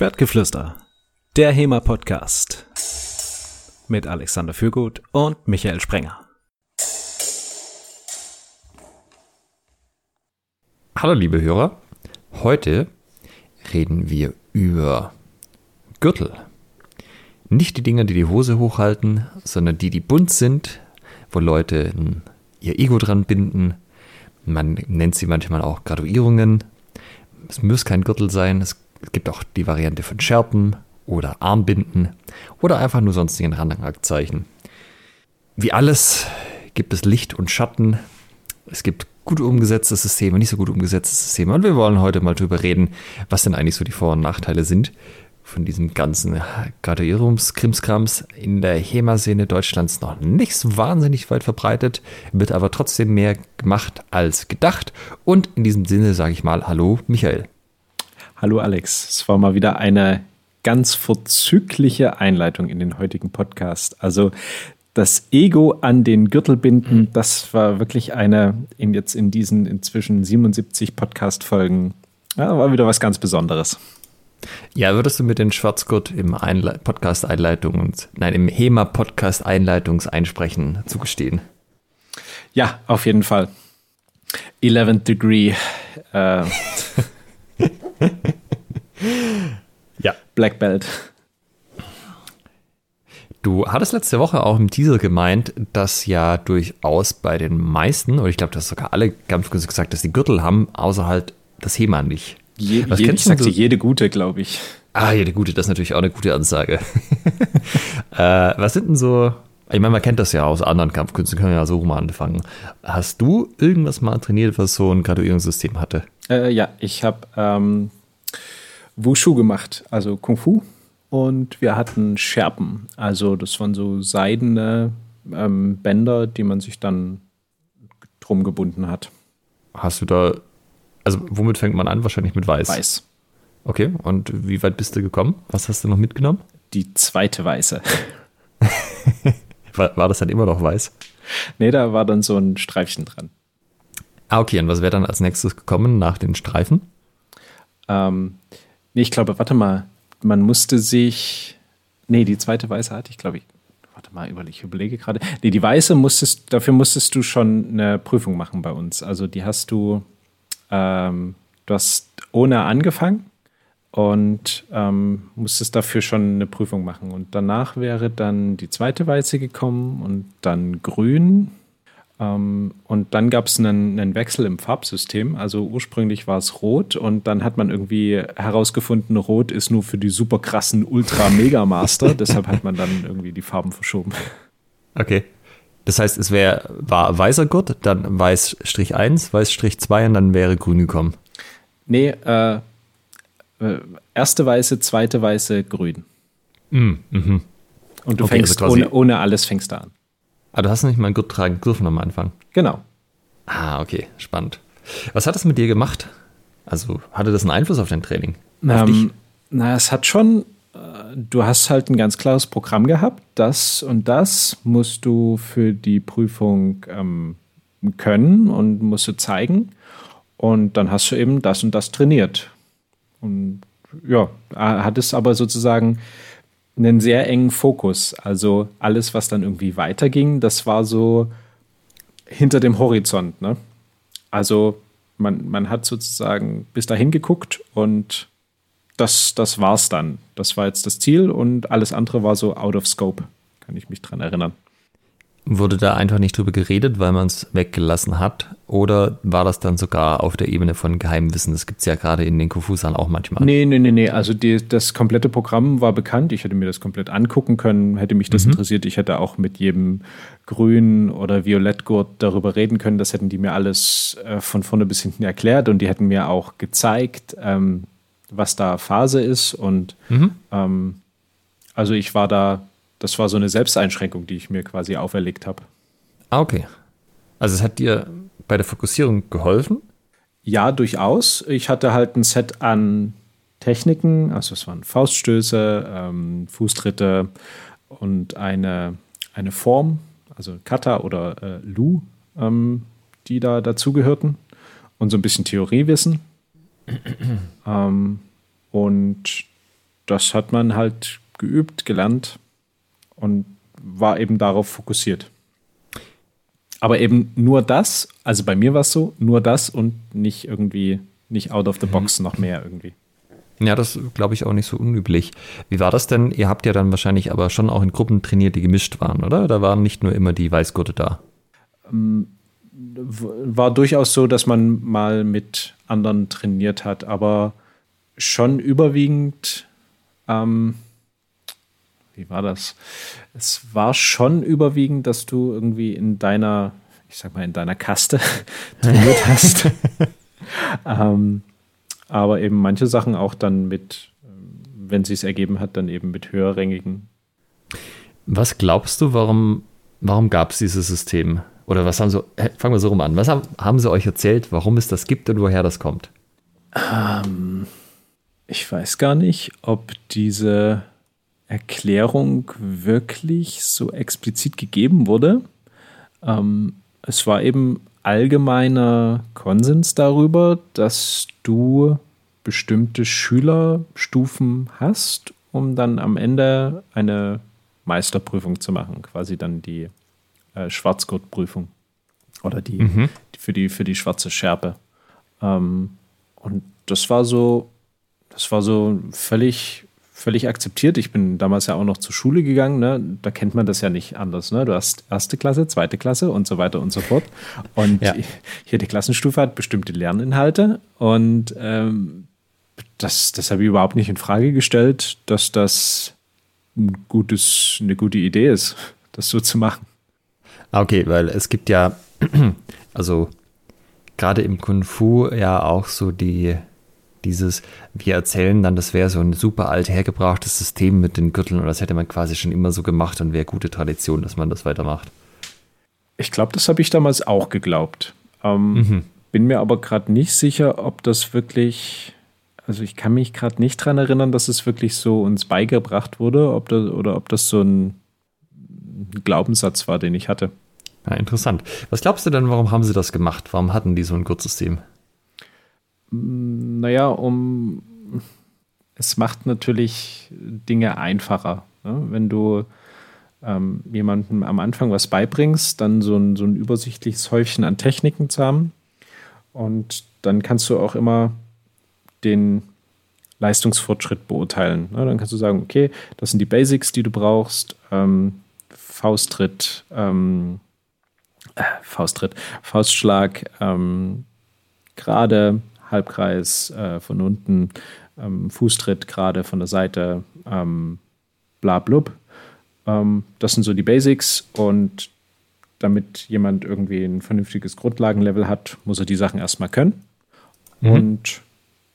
Schwertgeflüster, der HEMA-Podcast mit Alexander Fürgut und Michael Sprenger. Hallo liebe Hörer, heute reden wir über Gürtel. Nicht die Dinger, die die Hose hochhalten, sondern die, die bunt sind, wo Leute ihr Ego dran binden. Man nennt sie manchmal auch Graduierungen. Es muss kein Gürtel sein, es es gibt auch die Variante von Schärpen oder Armbinden oder einfach nur sonstigen Randaktzeichen. Wie alles gibt es Licht und Schatten. Es gibt gut umgesetzte Systeme, nicht so gut umgesetzte Systeme. Und wir wollen heute mal darüber reden, was denn eigentlich so die Vor- und Nachteile sind von diesem ganzen Graduierungskrimskrams in der HEMA-Szene Deutschlands noch nicht so wahnsinnig weit verbreitet, wird aber trotzdem mehr gemacht als gedacht. Und in diesem Sinne sage ich mal Hallo, Michael. Hallo Alex, es war mal wieder eine ganz vorzügliche Einleitung in den heutigen Podcast. Also das Ego an den Gürtel binden, mhm. das war wirklich eine, in jetzt in diesen inzwischen 77 Podcast-Folgen, ja, war wieder was ganz Besonderes. Ja, würdest du mit den Schwarzgurt im Podcast-Einleitung nein, im HEMA-Podcast-Einleitungseinsprechen zugestehen? Ja, auf jeden Fall. 11th Degree. Äh, ja. Black Belt. Du hattest letzte Woche auch im Teaser gemeint, dass ja durchaus bei den meisten, oder ich glaube, dass sogar alle ganz kurz gesagt, dass die Gürtel haben, außer halt das HEMA nicht. Je, Was je, ich sagte jede gute, glaube ich. Ah, jede gute, das ist natürlich auch eine gute Ansage. äh, was sind denn so, ich meine, man kennt das ja aus anderen Kampfkünsten, können wir ja so mal anfangen. Hast du irgendwas mal trainiert, was so ein Graduierungssystem hatte? Äh, ja, ich habe ähm, Wushu gemacht, also Kung Fu. Und wir hatten Scherpen, also das waren so seidene ähm, Bänder, die man sich dann drum gebunden hat. Hast du da, also womit fängt man an? Wahrscheinlich mit Weiß. Weiß. Okay, und wie weit bist du gekommen? Was hast du noch mitgenommen? Die zweite Weiße. war, war das dann immer noch weiß? Nee, da war dann so ein Streifchen dran. Ah, okay, und was wäre dann als nächstes gekommen nach den Streifen? Ähm, Nee, ich glaube, warte mal, man musste sich. Nee, die zweite Weiße hatte ich, glaube ich. Warte mal, ich überlege gerade. Nee, die Weiße musstest, dafür musstest du schon eine Prüfung machen bei uns. Also die hast du, ähm, du hast ohne angefangen und ähm, musstest dafür schon eine Prüfung machen. Und danach wäre dann die zweite Weiße gekommen und dann grün ähm, und dann gab es einen, einen, Wechsel im Farbsystem. Also ursprünglich war es rot und dann hat man irgendwie herausgefunden, rot ist nur für die super krassen Ultra-Mega-Master. Deshalb hat man dann irgendwie die Farben verschoben. Okay. Das heißt, es wär, war weißer Gurt, dann weiß Strich 1, weiß Strich 2 und dann wäre grün gekommen. Nee, äh, erste weiße, zweite weiße, grün. Mm, mhm. Und du okay, fängst also ohne, ohne alles fängst du an. Ah, du hast nicht mal einen Gurt tragen dürfen am Anfang. Genau. Ah, okay, spannend. Was hat das mit dir gemacht? Also hatte das einen Einfluss auf dein Training? Auf ähm? Na, es hat schon, äh, du hast halt ein ganz klares Programm gehabt. Das und das musst du für die Prüfung ähm, können und musst du zeigen. Und dann hast du eben das und das trainiert. Und ja, hat es aber sozusagen einen sehr engen Fokus. Also alles, was dann irgendwie weiterging, das war so hinter dem Horizont. Ne? Also man, man hat sozusagen bis dahin geguckt und das, das war's dann. Das war jetzt das Ziel und alles andere war so out of scope, kann ich mich dran erinnern. Wurde da einfach nicht drüber geredet, weil man es weggelassen hat? Oder war das dann sogar auf der Ebene von Geheimwissen? Das gibt es ja gerade in den Konfusan auch manchmal. Nee, nee, nee, nee. Also die, das komplette Programm war bekannt. Ich hätte mir das komplett angucken können, hätte mich das mhm. interessiert. Ich hätte auch mit jedem Grün- oder Violettgurt darüber reden können. Das hätten die mir alles äh, von vorne bis hinten erklärt und die hätten mir auch gezeigt, ähm, was da Phase ist. Und mhm. ähm, also ich war da das war so eine Selbsteinschränkung, die ich mir quasi auferlegt habe. Ah, okay. Also es hat dir bei der Fokussierung geholfen? Ja, durchaus. Ich hatte halt ein Set an Techniken, also es waren Fauststöße, ähm, Fußtritte und eine, eine Form, also Kata oder äh, Lu, ähm, die da dazugehörten und so ein bisschen Theoriewissen. ähm, und das hat man halt geübt, gelernt und war eben darauf fokussiert. Aber eben nur das, also bei mir war es so, nur das und nicht irgendwie, nicht out of the box mhm. noch mehr irgendwie. Ja, das glaube ich auch nicht so unüblich. Wie war das denn? Ihr habt ja dann wahrscheinlich aber schon auch in Gruppen trainiert, die gemischt waren, oder? Da waren nicht nur immer die Weißgurte da. Ähm, war durchaus so, dass man mal mit anderen trainiert hat, aber schon überwiegend, ähm, wie war das? Es war schon überwiegend, dass du irgendwie in deiner, ich sag mal, in deiner Kaste trainiert hast. ähm, aber eben manche Sachen auch dann mit, wenn sie es ergeben hat, dann eben mit höherrängigen. Was glaubst du, warum, warum gab es dieses System? Oder was haben sie, fangen wir so rum an, was haben, haben sie euch erzählt, warum es das gibt und woher das kommt? Ähm, ich weiß gar nicht, ob diese Erklärung wirklich so explizit gegeben wurde. Ähm, es war eben allgemeiner Konsens darüber, dass du bestimmte Schülerstufen hast, um dann am Ende eine Meisterprüfung zu machen, quasi dann die äh, Schwarzgurtprüfung oder die, mhm. für die für die schwarze Schärpe. Ähm, und das war so, das war so völlig völlig akzeptiert. Ich bin damals ja auch noch zur Schule gegangen. Ne? Da kennt man das ja nicht anders. Ne? Du hast erste Klasse, zweite Klasse und so weiter und so fort. Und ja. hier die Klassenstufe hat bestimmte Lerninhalte. Und ähm, das, das habe ich überhaupt nicht in Frage gestellt, dass das ein gutes, eine gute Idee ist, das so zu machen. Ah, okay, weil es gibt ja, also gerade im Kung Fu ja auch so die dieses, wir erzählen dann, das wäre so ein super alt hergebrachtes System mit den Gürteln und das hätte man quasi schon immer so gemacht und wäre gute Tradition, dass man das weitermacht. Ich glaube, das habe ich damals auch geglaubt. Ähm, mhm. Bin mir aber gerade nicht sicher, ob das wirklich, also ich kann mich gerade nicht daran erinnern, dass es wirklich so uns beigebracht wurde, ob das, oder ob das so ein Glaubenssatz war, den ich hatte. Ja, interessant. Was glaubst du denn, warum haben sie das gemacht? Warum hatten die so ein Gurtsystem? Naja, um es macht natürlich Dinge einfacher. Ne? Wenn du ähm, jemandem am Anfang was beibringst, dann so ein, so ein übersichtliches Häufchen an Techniken zu haben. Und dann kannst du auch immer den Leistungsfortschritt beurteilen. Ne? Dann kannst du sagen, okay, das sind die Basics, die du brauchst. Ähm, Fausttritt, ähm, äh, Fausttritt, Faustschlag, ähm, gerade Halbkreis äh, von unten, ähm, Fußtritt gerade von der Seite, ähm, bla blub. Ähm, das sind so die Basics und damit jemand irgendwie ein vernünftiges Grundlagenlevel hat, muss er die Sachen erstmal können mhm. und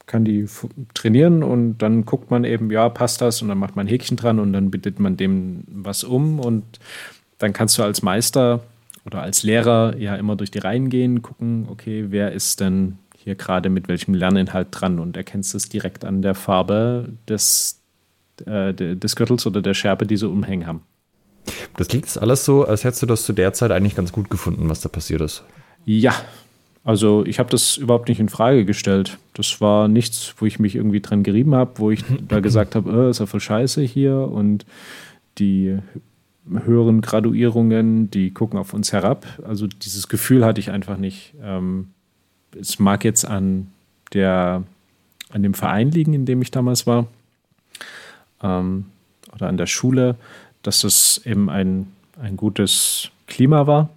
kann die trainieren und dann guckt man eben, ja, passt das und dann macht man ein Häkchen dran und dann bittet man dem was um und dann kannst du als Meister oder als Lehrer ja immer durch die Reihen gehen, gucken, okay, wer ist denn hier gerade mit welchem Lerninhalt dran und erkennst es direkt an der Farbe des, äh, des Gürtels oder der Schärpe, die sie umhängen haben. Das klingt jetzt alles so, als hättest du das zu der Zeit eigentlich ganz gut gefunden, was da passiert ist. Ja, also ich habe das überhaupt nicht in Frage gestellt. Das war nichts, wo ich mich irgendwie dran gerieben habe, wo ich da gesagt habe, äh, ist ja voll scheiße hier und die höheren Graduierungen, die gucken auf uns herab. Also dieses Gefühl hatte ich einfach nicht. Ähm, es mag jetzt an der, an dem Verein liegen, in dem ich damals war, ähm, oder an der Schule, dass es eben ein, ein gutes Klima war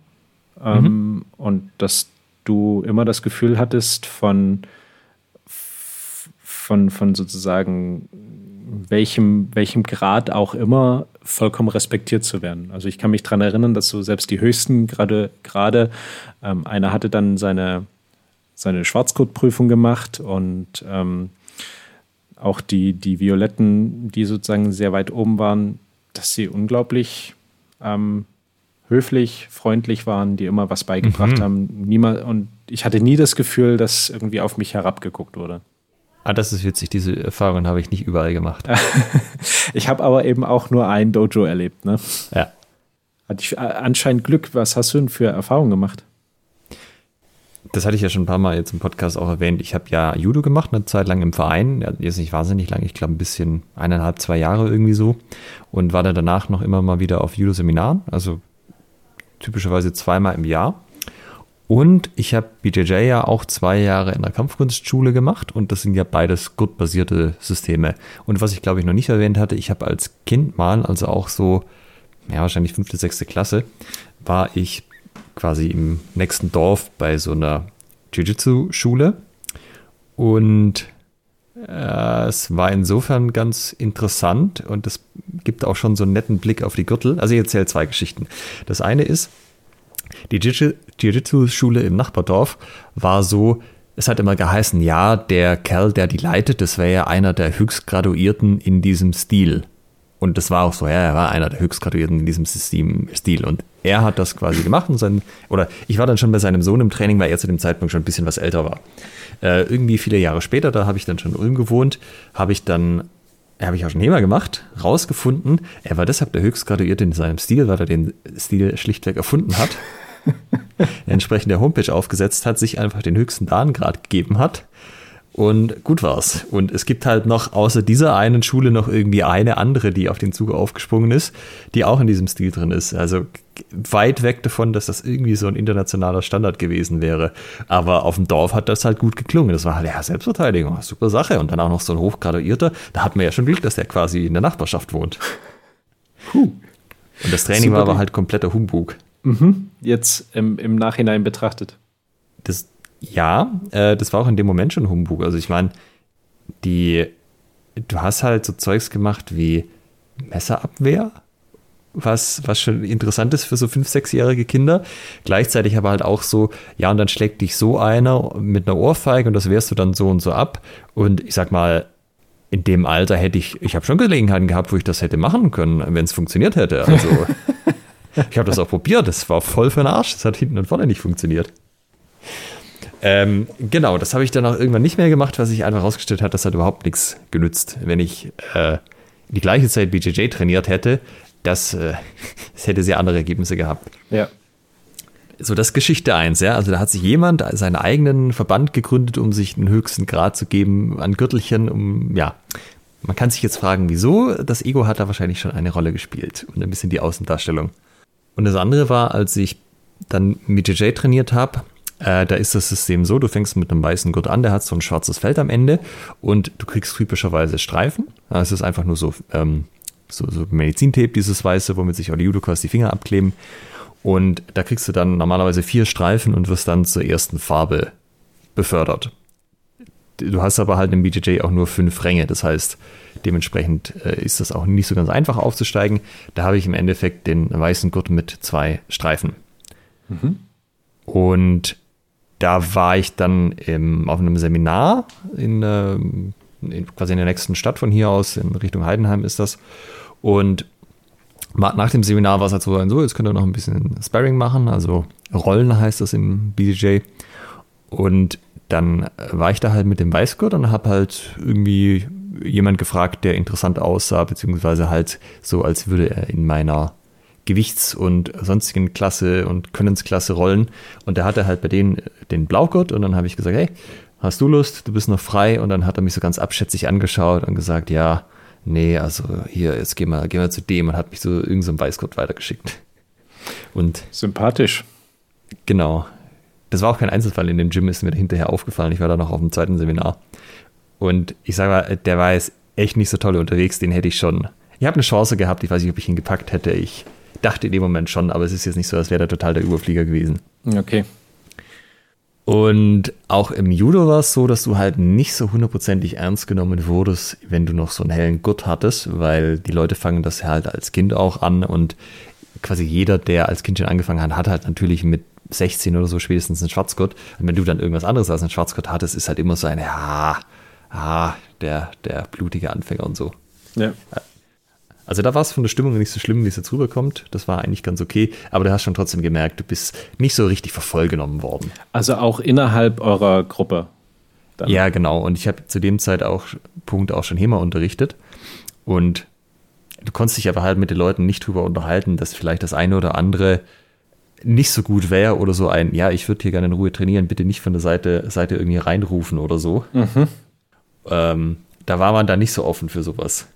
ähm, mhm. und dass du immer das Gefühl hattest von, von, von sozusagen welchem, welchem Grad auch immer vollkommen respektiert zu werden. Also ich kann mich daran erinnern, dass so selbst die höchsten gerade gerade ähm, einer hatte dann seine seine Schwarzgurtprüfung gemacht und ähm, auch die, die Violetten, die sozusagen sehr weit oben waren, dass sie unglaublich ähm, höflich, freundlich waren, die immer was beigebracht mhm. haben. Niemand, und ich hatte nie das Gefühl, dass irgendwie auf mich herabgeguckt wurde. Ah, das ist witzig. Diese Erfahrung habe ich nicht überall gemacht. ich habe aber eben auch nur ein Dojo erlebt. Ne? Ja. Hatte ich äh, anscheinend Glück. Was hast du denn für Erfahrungen gemacht? Das hatte ich ja schon ein paar Mal jetzt im Podcast auch erwähnt. Ich habe ja Judo gemacht, eine Zeit lang im Verein. Jetzt nicht wahnsinnig lang, ich glaube ein bisschen eineinhalb, zwei Jahre irgendwie so. Und war dann danach noch immer mal wieder auf Judo-Seminaren, also typischerweise zweimal im Jahr. Und ich habe BJJ ja auch zwei Jahre in der Kampfkunstschule gemacht und das sind ja beides gurt-basierte Systeme. Und was ich glaube ich noch nicht erwähnt hatte, ich habe als Kind mal, also auch so, ja wahrscheinlich fünfte, sechste Klasse, war ich quasi im nächsten Dorf bei so einer Jiu-Jitsu-Schule und äh, es war insofern ganz interessant und es gibt auch schon so einen netten Blick auf die Gürtel. Also ich erzähle zwei Geschichten. Das eine ist, die Jiu-Jitsu-Schule im Nachbardorf war so, es hat immer geheißen, ja, der Kerl, der die leitet, das wäre ja einer der Höchstgraduierten in diesem Stil. Und das war auch so, ja, er war einer der Höchstgraduierten in diesem System, Stil. Und er hat das quasi gemacht und sein, oder ich war dann schon bei seinem Sohn im Training, weil er zu dem Zeitpunkt schon ein bisschen was älter war. Äh, irgendwie viele Jahre später, da habe ich dann schon in Ulm gewohnt, habe ich dann habe ich auch schon Hema gemacht, rausgefunden, er war deshalb der Höchstgraduierte in seinem Stil, weil er den Stil schlichtweg erfunden hat. entsprechend der Homepage aufgesetzt hat, sich einfach den höchsten Dahngrad gegeben hat. Und gut war's. Und es gibt halt noch außer dieser einen Schule noch irgendwie eine andere, die auf den Zug aufgesprungen ist, die auch in diesem Stil drin ist. Also weit weg davon, dass das irgendwie so ein internationaler Standard gewesen wäre. Aber auf dem Dorf hat das halt gut geklungen. Das war halt, ja, Selbstverteidigung, super Sache. Und dann auch noch so ein Hochgraduierter. Da hat man ja schon Glück, dass der quasi in der Nachbarschaft wohnt. Puh. Und das Training super war aber halt kompletter Humbug. Mhm. Jetzt im, im Nachhinein betrachtet. Das, ja, äh, das war auch in dem Moment schon Humbug. Also ich meine, die, du hast halt so Zeugs gemacht wie Messerabwehr, was, was schon interessant ist für so fünf, sechsjährige Kinder. Gleichzeitig aber halt auch so, ja, und dann schlägt dich so einer mit einer Ohrfeige und das wehrst du dann so und so ab. Und ich sag mal, in dem Alter hätte ich, ich habe schon Gelegenheiten gehabt, wo ich das hätte machen können, wenn es funktioniert hätte. Also ich habe das auch probiert, das war voll für den Arsch, das hat hinten und vorne nicht funktioniert. Ähm, genau, das habe ich dann auch irgendwann nicht mehr gemacht, was sich einfach herausgestellt hat, das hat überhaupt nichts genützt. Wenn ich äh, die gleiche Zeit BJJ trainiert hätte, das, äh, das hätte sehr andere Ergebnisse gehabt. Ja. So, das ist Geschichte 1, ja. Also da hat sich jemand seinen eigenen Verband gegründet, um sich den höchsten Grad zu geben an Gürtelchen, um, ja. Man kann sich jetzt fragen, wieso? Das Ego hat da wahrscheinlich schon eine Rolle gespielt und ein bisschen die Außendarstellung. Und das andere war, als ich dann mit JJ trainiert habe, äh, da ist das System so, du fängst mit einem weißen Gurt an, der hat so ein schwarzes Feld am Ende und du kriegst typischerweise Streifen. Es ist einfach nur so, ähm, so, so Medizintape, dieses weiße, womit sich auch die Judokas die Finger abkleben. Und da kriegst du dann normalerweise vier Streifen und wirst dann zur ersten Farbe befördert. Du hast aber halt im BJJ auch nur fünf Ränge, das heißt, Dementsprechend äh, ist das auch nicht so ganz einfach aufzusteigen. Da habe ich im Endeffekt den weißen Gurt mit zwei Streifen. Mhm. Und da war ich dann im, auf einem Seminar in, äh, in, quasi in der nächsten Stadt von hier aus, in Richtung Heidenheim ist das. Und nach dem Seminar war es halt so, so, jetzt könnt ihr noch ein bisschen Sparring machen, also Rollen heißt das im BJJ. Und dann war ich da halt mit dem Weißgurt und habe halt irgendwie jemand gefragt, der interessant aussah, beziehungsweise halt so, als würde er in meiner Gewichts- und sonstigen Klasse und Könnensklasse rollen. Und der hatte halt bei denen den Blaugurt und dann habe ich gesagt, hey, hast du Lust? Du bist noch frei. Und dann hat er mich so ganz abschätzig angeschaut und gesagt, ja, nee, also hier, jetzt gehen wir, gehen wir zu dem und hat mich so irgendein so Weißgurt weitergeschickt. Und sympathisch. Genau. Das war auch kein Einzelfall in dem Gym, ist mir hinterher aufgefallen. Ich war da noch auf dem zweiten Seminar. Und ich sage mal, der war jetzt echt nicht so toll unterwegs, den hätte ich schon. Ich habe eine Chance gehabt, ich weiß nicht, ob ich ihn gepackt hätte. Ich dachte in dem Moment schon, aber es ist jetzt nicht so, als wäre der total der Überflieger gewesen. Okay. Und auch im Judo war es so, dass du halt nicht so hundertprozentig ernst genommen wurdest, wenn du noch so einen hellen Gurt hattest, weil die Leute fangen das halt als Kind auch an und quasi jeder, der als Kind schon angefangen hat, hat halt natürlich mit 16 oder so spätestens einen Schwarzgurt. Und wenn du dann irgendwas anderes als einen Schwarzgurt hattest, ist halt immer so ein, ja, ah, der, der blutige Anfänger und so. Ja. Also da war es von der Stimmung nicht so schlimm, wie es jetzt rüberkommt. Das war eigentlich ganz okay. Aber du hast schon trotzdem gemerkt, du bist nicht so richtig vervollgenommen worden. Also auch innerhalb eurer Gruppe. Dann. Ja, genau. Und ich habe zu dem Zeit auch, Punkt auch schon HEMA unterrichtet. Und du konntest dich aber halt mit den Leuten nicht drüber unterhalten, dass vielleicht das eine oder andere nicht so gut wäre oder so ein, ja, ich würde hier gerne in Ruhe trainieren, bitte nicht von der Seite, Seite irgendwie reinrufen oder so. Mhm. Ähm, da war man da nicht so offen für sowas.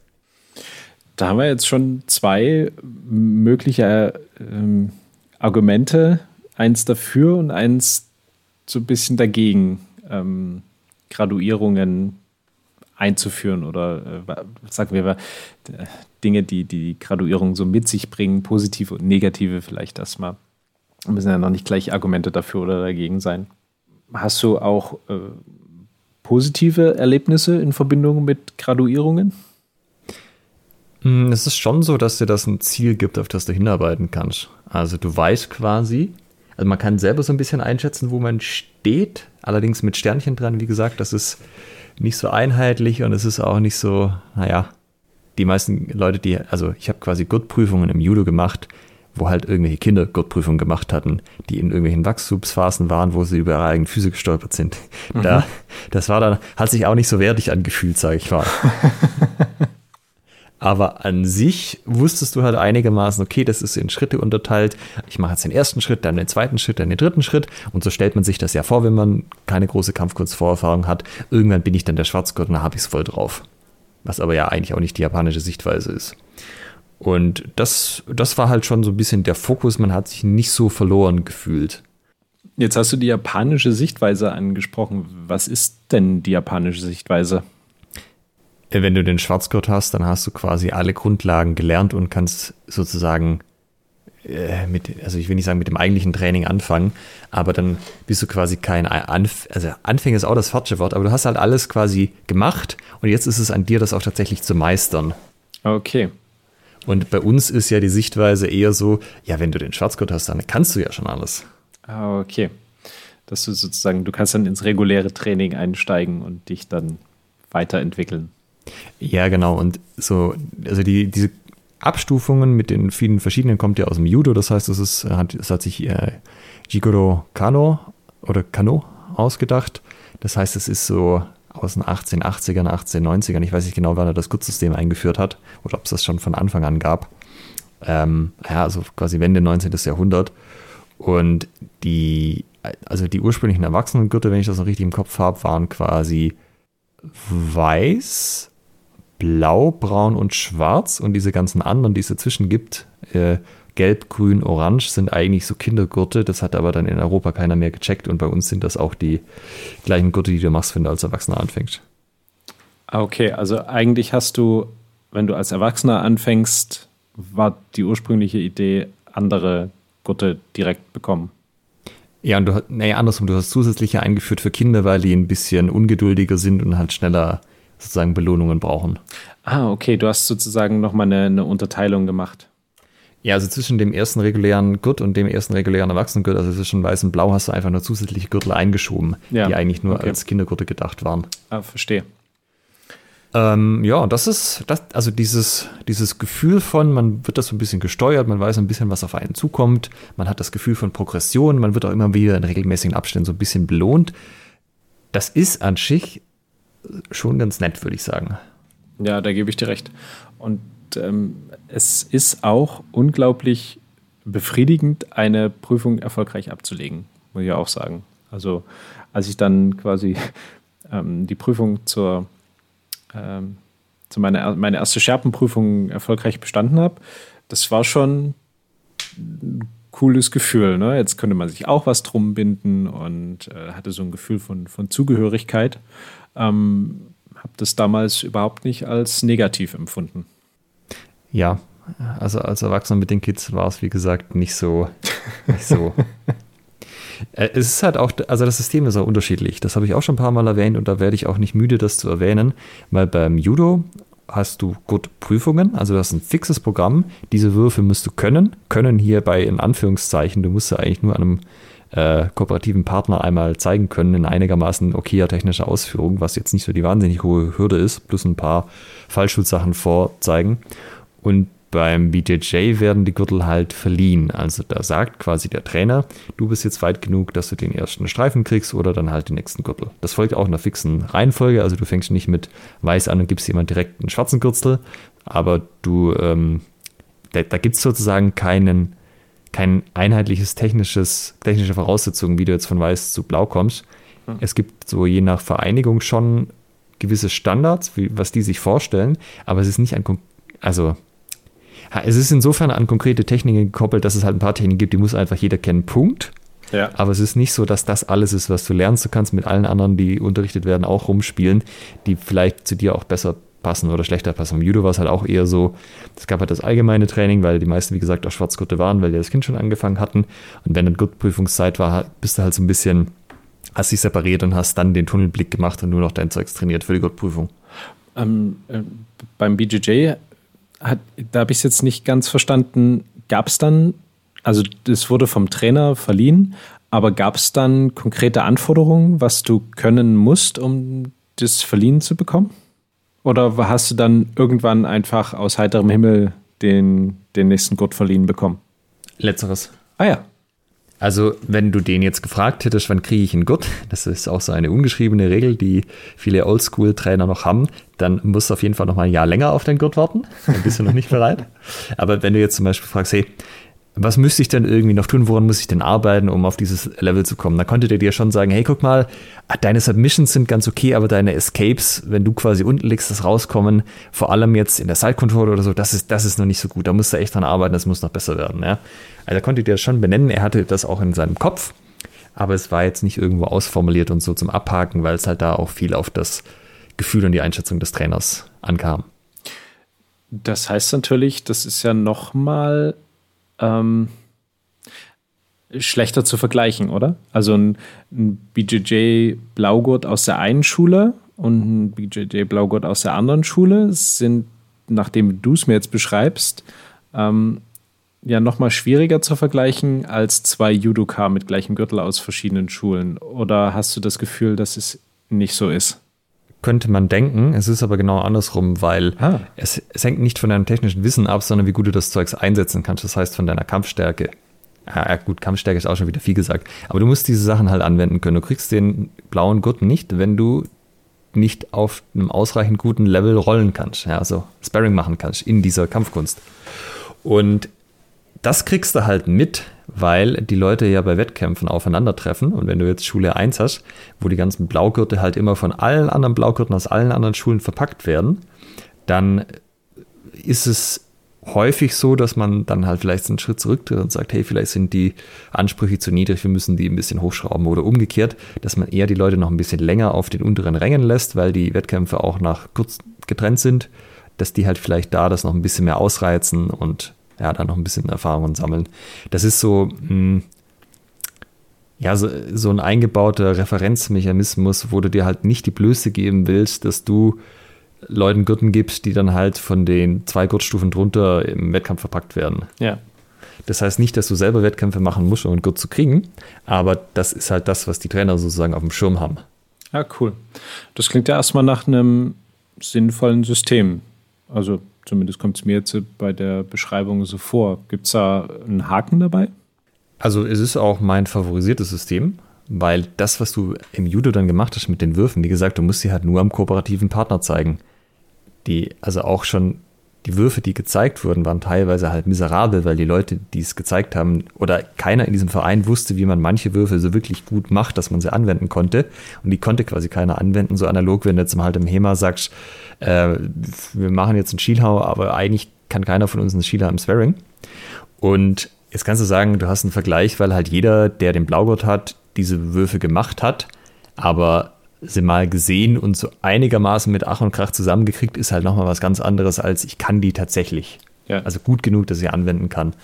Da haben wir jetzt schon zwei mögliche ähm, Argumente, eins dafür und eins so ein bisschen dagegen, ähm, Graduierungen einzuführen oder äh, sagen wir mal, Dinge, die die Graduierung so mit sich bringen, positive und negative vielleicht erstmal. Müssen ja noch nicht gleich Argumente dafür oder dagegen sein. Hast du auch äh, positive Erlebnisse in Verbindung mit Graduierungen? Hm, es ist schon so, dass dir das ein Ziel gibt, auf das du hinarbeiten kannst. Also du weißt quasi, also man kann selber so ein bisschen einschätzen, wo man steht, allerdings mit Sternchen dran, wie gesagt, das ist nicht so einheitlich und es ist auch nicht so, naja, die meisten Leute, die, also ich habe quasi Gurtprüfungen im Judo gemacht, wo halt irgendwelche Kinder Gurtprüfungen gemacht hatten, die in irgendwelchen Wachstumsphasen waren, wo sie über ihre eigenen Füße gestolpert sind. Mhm. Da, das war dann, hat sich auch nicht so wertig angefühlt, sage ich mal. Aber an sich wusstest du halt einigermaßen, okay, das ist in Schritte unterteilt. Ich mache jetzt den ersten Schritt, dann den zweiten Schritt, dann den dritten Schritt. Und so stellt man sich das ja vor, wenn man keine große Kampfkunstvorerfahrung hat. Irgendwann bin ich dann der Schwarzgurt und dann habe ich es voll drauf. Was aber ja eigentlich auch nicht die japanische Sichtweise ist. Und das, das war halt schon so ein bisschen der Fokus. Man hat sich nicht so verloren gefühlt. Jetzt hast du die japanische Sichtweise angesprochen. Was ist denn die japanische Sichtweise? Wenn du den Schwarzgurt hast, dann hast du quasi alle Grundlagen gelernt und kannst sozusagen äh, mit, also ich will nicht sagen mit dem eigentlichen Training anfangen, aber dann bist du quasi kein Anf also Anfänger ist auch das falsche Wort, aber du hast halt alles quasi gemacht und jetzt ist es an dir, das auch tatsächlich zu meistern. Okay. Und bei uns ist ja die Sichtweise eher so, ja, wenn du den Schwarzgurt hast, dann kannst du ja schon alles. Ah, okay. Dass du sozusagen, du kannst dann ins reguläre Training einsteigen und dich dann weiterentwickeln. Ja, genau. Und so, also die, diese Abstufungen mit den vielen verschiedenen kommt ja aus dem Judo. Das heißt, es, ist, hat, es hat sich äh, Jigoro Kano oder Kano ausgedacht. Das heißt, es ist so aus den 1880ern, 1890ern. Ich weiß nicht genau, wann er das Guttsystem eingeführt hat oder ob es das schon von Anfang an gab. Ähm, ja, also quasi Wende 19. Jahrhundert. Und die, also die ursprünglichen Erwachsenengürtel, wenn ich das noch richtig im Kopf habe, waren quasi weiß, blau, braun und schwarz und diese ganzen anderen, die es dazwischen gibt, äh, gelb, grün, orange, sind eigentlich so Kindergurte. Das hat aber dann in Europa keiner mehr gecheckt und bei uns sind das auch die gleichen Gurte, die du machst, wenn du als Erwachsener anfängst. Ah, okay, also eigentlich hast du, wenn du als Erwachsener anfängst, war die ursprüngliche Idee, andere Gurte direkt bekommen. Ja, und du, nee, andersrum, du hast zusätzliche eingeführt für Kinder, weil die ein bisschen ungeduldiger sind und halt schneller sozusagen Belohnungen brauchen. Ah, okay, du hast sozusagen nochmal eine, eine Unterteilung gemacht. Ja, also zwischen dem ersten regulären Gurt und dem ersten regulären Erwachsenengurt, also zwischen weiß und blau, hast du einfach nur zusätzliche Gürtel eingeschoben, ja. die eigentlich nur okay. als Kindergurte gedacht waren. Ah, verstehe. Ähm, ja, das ist, das, also dieses, dieses Gefühl von, man wird das so ein bisschen gesteuert, man weiß ein bisschen, was auf einen zukommt, man hat das Gefühl von Progression, man wird auch immer wieder in regelmäßigen Abständen so ein bisschen belohnt. Das ist an sich schon ganz nett, würde ich sagen. Ja, da gebe ich dir recht. Und ähm, es ist auch unglaublich befriedigend, eine Prüfung erfolgreich abzulegen, muss ich auch sagen. Also als ich dann quasi ähm, die Prüfung zur, ähm, zu meiner meine erste Scherpenprüfung erfolgreich bestanden habe, das war schon ein cooles Gefühl. Ne? Jetzt könnte man sich auch was drum binden und äh, hatte so ein Gefühl von, von Zugehörigkeit. Ähm, habe das damals überhaupt nicht als negativ empfunden. Ja, also als Erwachsener mit den Kids war es, wie gesagt, nicht so. Nicht so. Äh, es ist halt auch, also das System ist auch unterschiedlich. Das habe ich auch schon ein paar Mal erwähnt und da werde ich auch nicht müde, das zu erwähnen, weil beim Judo hast du gut Prüfungen, also das ist ein fixes Programm. Diese Würfe musst du können. Können hierbei in Anführungszeichen, du musst ja eigentlich nur an einem äh, kooperativen Partner einmal zeigen können in einigermaßen okayer technischer Ausführung, was jetzt nicht so die wahnsinnig hohe Hürde ist, plus ein paar Fallschutzsachen vorzeigen. Und beim BJJ werden die Gürtel halt verliehen. Also da sagt quasi der Trainer, du bist jetzt weit genug, dass du den ersten Streifen kriegst oder dann halt den nächsten Gürtel. Das folgt auch einer fixen Reihenfolge. Also du fängst nicht mit weiß an und gibst jemand direkt einen schwarzen Gürtel, aber du, ähm, da, da gibt es sozusagen keinen kein einheitliches technisches, technische Voraussetzungen, wie du jetzt von weiß zu blau kommst. Mhm. Es gibt so je nach Vereinigung schon gewisse Standards, wie, was die sich vorstellen, aber es ist nicht ein, also es ist insofern an konkrete Techniken gekoppelt, dass es halt ein paar Techniken gibt, die muss einfach jeder kennen, Punkt. Ja. Aber es ist nicht so, dass das alles ist, was du lernst. Du kannst mit allen anderen, die unterrichtet werden, auch rumspielen, die vielleicht zu dir auch besser passen oder schlechter passen. Im Judo war es halt auch eher so, es gab halt das allgemeine Training, weil die meisten, wie gesagt, auch Schwarzgurte waren, weil die das Kind schon angefangen hatten. Und wenn dann Gurtprüfungszeit war, bist du halt so ein bisschen, hast dich separiert und hast dann den Tunnelblick gemacht und nur noch dein Zeugs trainiert für die Gurtprüfung. Ähm, äh, beim BJJ, hat, da habe ich es jetzt nicht ganz verstanden, gab es dann also das wurde vom Trainer verliehen, aber gab es dann konkrete Anforderungen, was du können musst, um das verliehen zu bekommen? Oder hast du dann irgendwann einfach aus heiterem Himmel den, den nächsten Gurt verliehen bekommen? Letzteres. Ah ja. Also, wenn du den jetzt gefragt hättest, wann kriege ich einen Gurt, das ist auch so eine ungeschriebene Regel, die viele Oldschool-Trainer noch haben, dann musst du auf jeden Fall noch mal ein Jahr länger auf deinen Gurt warten. Dann bist du noch nicht bereit. Aber wenn du jetzt zum Beispiel fragst, hey, was müsste ich denn irgendwie noch tun, woran muss ich denn arbeiten, um auf dieses Level zu kommen? Da konnte der dir schon sagen, hey, guck mal, deine Submissions sind ganz okay, aber deine Escapes, wenn du quasi unten liegst, das rauskommen, vor allem jetzt in der Side Control oder so, das ist, das ist noch nicht so gut. Da musst du echt dran arbeiten, das muss noch besser werden. Ja? Also er konnte dir das schon benennen, er hatte das auch in seinem Kopf, aber es war jetzt nicht irgendwo ausformuliert und so zum Abhaken, weil es halt da auch viel auf das Gefühl und die Einschätzung des Trainers ankam. Das heißt natürlich, das ist ja nochmal ähm, schlechter zu vergleichen, oder? Also ein, ein BJJ Blaugurt aus der einen Schule und ein BJJ Blaugurt aus der anderen Schule sind, nachdem du es mir jetzt beschreibst, ähm, ja nochmal schwieriger zu vergleichen als zwei Judoka mit gleichem Gürtel aus verschiedenen Schulen. Oder hast du das Gefühl, dass es nicht so ist? Könnte man denken. Es ist aber genau andersrum, weil ah. es, es, hängt nicht von deinem technischen Wissen ab, sondern wie gut du das Zeugs einsetzen kannst. Das heißt von deiner Kampfstärke. Ja, gut, Kampfstärke ist auch schon wieder viel gesagt. Aber du musst diese Sachen halt anwenden können. Du kriegst den blauen Gurt nicht, wenn du nicht auf einem ausreichend guten Level rollen kannst. Ja, also Sparring machen kannst in dieser Kampfkunst. Und das kriegst du halt mit, weil die Leute ja bei Wettkämpfen aufeinandertreffen. Und wenn du jetzt Schule 1 hast, wo die ganzen Blaugürtel halt immer von allen anderen Blaugürteln aus allen anderen Schulen verpackt werden, dann ist es häufig so, dass man dann halt vielleicht einen Schritt zurücktritt und sagt, hey, vielleicht sind die Ansprüche zu niedrig, wir müssen die ein bisschen hochschrauben oder umgekehrt, dass man eher die Leute noch ein bisschen länger auf den unteren Rängen lässt, weil die Wettkämpfe auch nach kurz getrennt sind, dass die halt vielleicht da das noch ein bisschen mehr ausreizen und ja, da noch ein bisschen Erfahrungen sammeln. Das ist so, mh, hm, ja, so, so ein eingebauter Referenzmechanismus, wo du dir halt nicht die Blöße geben willst, dass du Leuten Gürten gibst, die dann halt von den zwei Gurtstufen drunter im Wettkampf verpackt werden. Ja. Das heißt nicht, dass du selber Wettkämpfe machen musst, um einen Gurt zu kriegen, aber das ist halt das, was die Trainer sozusagen auf dem Schirm haben. Ja, cool. Das klingt ja erstmal nach einem sinnvollen System. Also Zumindest kommt es mir jetzt bei der Beschreibung so vor. Gibt es da einen Haken dabei? Also es ist auch mein favorisiertes System, weil das, was du im Judo dann gemacht hast mit den Würfen, wie gesagt, du musst sie halt nur am kooperativen Partner zeigen. Die, also auch schon die Würfe, die gezeigt wurden, waren teilweise halt miserabel, weil die Leute, die es gezeigt haben, oder keiner in diesem Verein wusste, wie man manche Würfe so wirklich gut macht, dass man sie anwenden konnte. Und die konnte quasi keiner anwenden, so analog, wenn du jetzt halt im HEMA sagst, äh, wir machen jetzt einen Schielhau, aber eigentlich kann keiner von uns einen Schielhau im Swearing. Und jetzt kannst du sagen, du hast einen Vergleich, weil halt jeder, der den Blaugurt hat, diese Würfe gemacht hat, aber sie mal gesehen und so einigermaßen mit Ach und Krach zusammengekriegt, ist halt nochmal was ganz anderes, als ich kann die tatsächlich. Ja. Also gut genug, dass ich sie anwenden kann.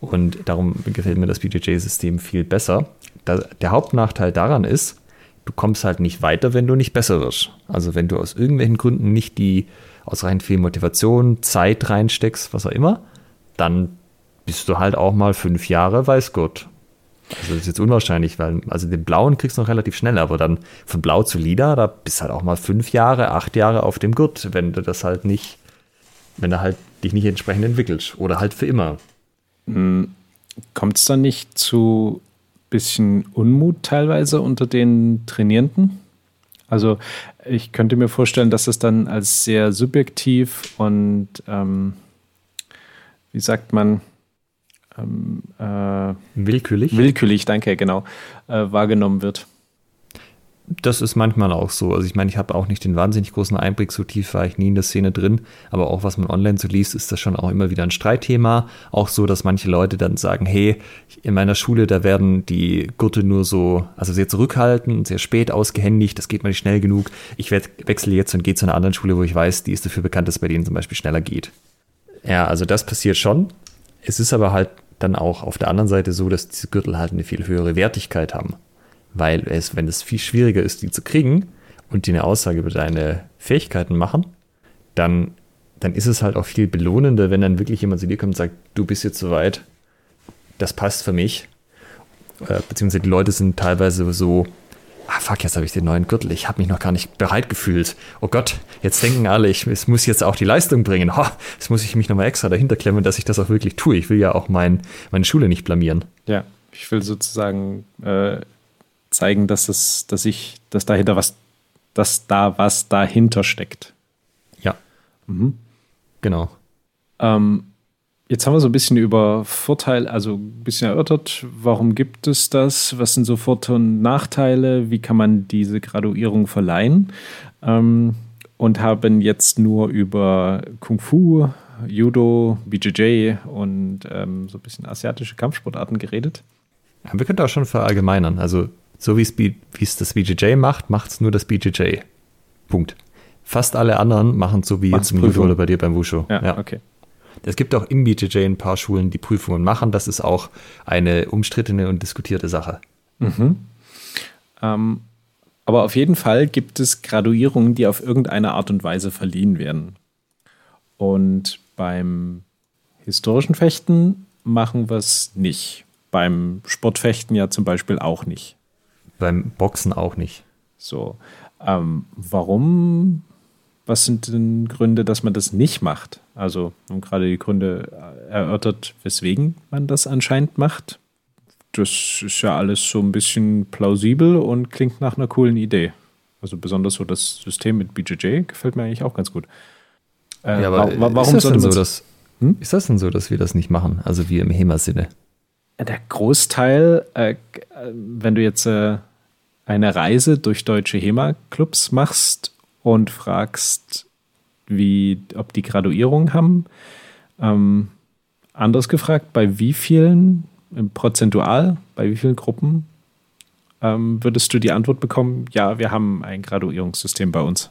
Und darum gefällt mir das BJJ-System viel besser. Da, der Hauptnachteil daran ist, du kommst halt nicht weiter, wenn du nicht besser wirst. Also wenn du aus irgendwelchen Gründen nicht die ausreichend viel Motivation, Zeit reinsteckst, was auch immer, dann bist du halt auch mal fünf Jahre Weißgurt. Also das ist jetzt unwahrscheinlich, weil also den blauen kriegst du noch relativ schnell, aber dann von blau zu lila, da bist halt auch mal fünf Jahre, acht Jahre auf dem Gurt, wenn du das halt nicht, wenn du halt dich nicht entsprechend entwickelst oder halt für immer. Hm, Kommt es dann nicht zu bisschen Unmut teilweise unter den Trainierenden? Also ich könnte mir vorstellen, dass es dann als sehr subjektiv und ähm, wie sagt man, ähm, äh, Willkürlich? willkürlich, danke, genau, äh, wahrgenommen wird. Das ist manchmal auch so. Also ich meine, ich habe auch nicht den wahnsinnig großen Einblick, so tief war ich nie in der Szene drin, aber auch was man online so liest, ist das schon auch immer wieder ein Streitthema. Auch so, dass manche Leute dann sagen, hey, in meiner Schule, da werden die Gurte nur so, also sehr zurückhaltend, sehr spät ausgehändigt, das geht mal nicht schnell genug. Ich werd, wechsle jetzt und gehe zu einer anderen Schule, wo ich weiß, die ist dafür bekannt, dass bei denen zum Beispiel schneller geht. Ja, also das passiert schon. Es ist aber halt dann auch auf der anderen Seite so, dass diese Gürtel halt eine viel höhere Wertigkeit haben weil es, wenn es viel schwieriger ist, die zu kriegen und die eine Aussage über deine Fähigkeiten machen, dann, dann ist es halt auch viel belohnender, wenn dann wirklich jemand zu dir kommt und sagt, du bist jetzt soweit, das passt für mich. Äh, beziehungsweise die Leute sind teilweise so, ah fuck, jetzt habe ich den neuen Gürtel, ich habe mich noch gar nicht bereit gefühlt. Oh Gott, jetzt denken alle, ich es muss jetzt auch die Leistung bringen. Ha, jetzt muss ich mich nochmal extra dahinter klemmen, dass ich das auch wirklich tue. Ich will ja auch mein, meine Schule nicht blamieren. Ja, ich will sozusagen äh, zeigen, dass es, dass ich, dass dahinter was, dass da was dahinter steckt. Ja. Mhm. Genau. Ähm, jetzt haben wir so ein bisschen über Vorteile, also ein bisschen erörtert, warum gibt es das, was sind so Vor- und Nachteile, wie kann man diese Graduierung verleihen ähm, und haben jetzt nur über Kung Fu, Judo, BJJ und ähm, so ein bisschen asiatische Kampfsportarten geredet. Ja, wir können auch schon verallgemeinern. Also so wie es das BJJ macht, macht es nur das BJJ. Punkt. Fast alle anderen machen es so wie Macht's jetzt im Judo oder bei dir beim Wushu. Ja, ja, okay. Es gibt auch im BJJ ein paar Schulen, die Prüfungen machen. Das ist auch eine umstrittene und diskutierte Sache. Mhm. Ähm, aber auf jeden Fall gibt es Graduierungen, die auf irgendeine Art und Weise verliehen werden. Und beim historischen Fechten machen wir es nicht. Beim Sportfechten ja zum Beispiel auch nicht. Beim Boxen auch nicht. So. Ähm, warum? Was sind denn Gründe, dass man das nicht macht? Also, wir haben gerade die Gründe erörtert, weswegen man das anscheinend macht. Das ist ja alles so ein bisschen plausibel und klingt nach einer coolen Idee. Also besonders so das System mit BJJ gefällt mir eigentlich auch ganz gut. Äh, ja, aber wa warum ist das, denn so, dass, hm? ist das denn so, dass wir das nicht machen? Also wir im HEMA-Sinne? Der Großteil, äh, wenn du jetzt äh, eine Reise durch deutsche HEMA-Clubs machst und fragst, wie, ob die Graduierung haben, ähm, anders gefragt, bei wie vielen, prozentual, bei wie vielen Gruppen ähm, würdest du die Antwort bekommen, ja, wir haben ein Graduierungssystem bei uns?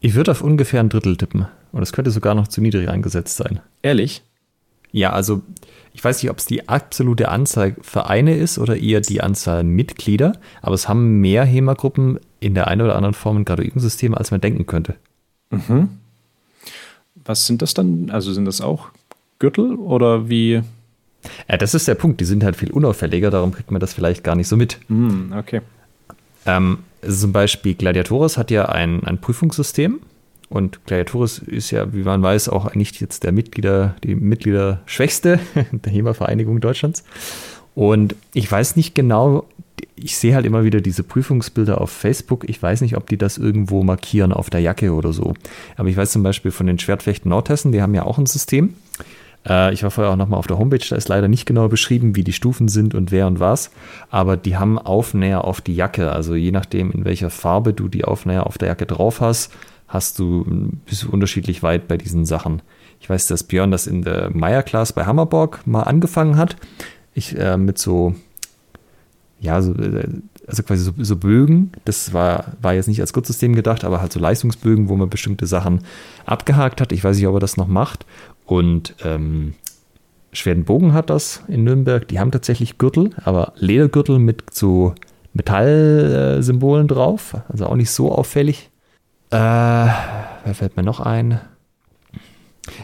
Ich würde auf ungefähr ein Drittel tippen. Und es könnte sogar noch zu niedrig eingesetzt sein. Ehrlich? Ja, also ich weiß nicht, ob es die absolute Anzahl Vereine ist oder eher die Anzahl Mitglieder, aber es haben mehr HEMA-Gruppen in der einen oder anderen Form ein Graduierungssystem, als man denken könnte. Mhm. Was sind das dann? Also sind das auch Gürtel oder wie? Ja, das ist der Punkt. Die sind halt viel unauffälliger, darum kriegt man das vielleicht gar nicht so mit. Mhm, okay. Ähm, zum Beispiel Gladiatoris hat ja ein, ein Prüfungssystem und Gladiatoris ist ja, wie man weiß, auch nicht jetzt der Mitglieder, die Mitgliederschwächste der HEMA-Vereinigung Deutschlands. Und ich weiß nicht genau, ich sehe halt immer wieder diese Prüfungsbilder auf Facebook. Ich weiß nicht, ob die das irgendwo markieren auf der Jacke oder so. Aber ich weiß zum Beispiel von den Schwertfechten Nordhessen, die haben ja auch ein System. Äh, ich war vorher auch nochmal auf der Homepage, da ist leider nicht genau beschrieben, wie die Stufen sind und wer und was. Aber die haben Aufnäher auf die Jacke. Also je nachdem, in welcher Farbe du die Aufnäher auf der Jacke drauf hast, hast du, bist du unterschiedlich weit bei diesen Sachen. Ich weiß, dass Björn das in der Meier-Class bei Hammerborg mal angefangen hat. Ich äh, mit so, ja, so, äh, also quasi so, so, Bögen. Das war, war jetzt nicht als Kurzsystem gedacht, aber halt so Leistungsbögen, wo man bestimmte Sachen abgehakt hat. Ich weiß nicht, ob er das noch macht. Und ähm, Schwerdenbogen hat das in Nürnberg. Die haben tatsächlich Gürtel, aber Ledergürtel mit so Metallsymbolen drauf. Also auch nicht so auffällig. Äh, wer fällt mir noch ein?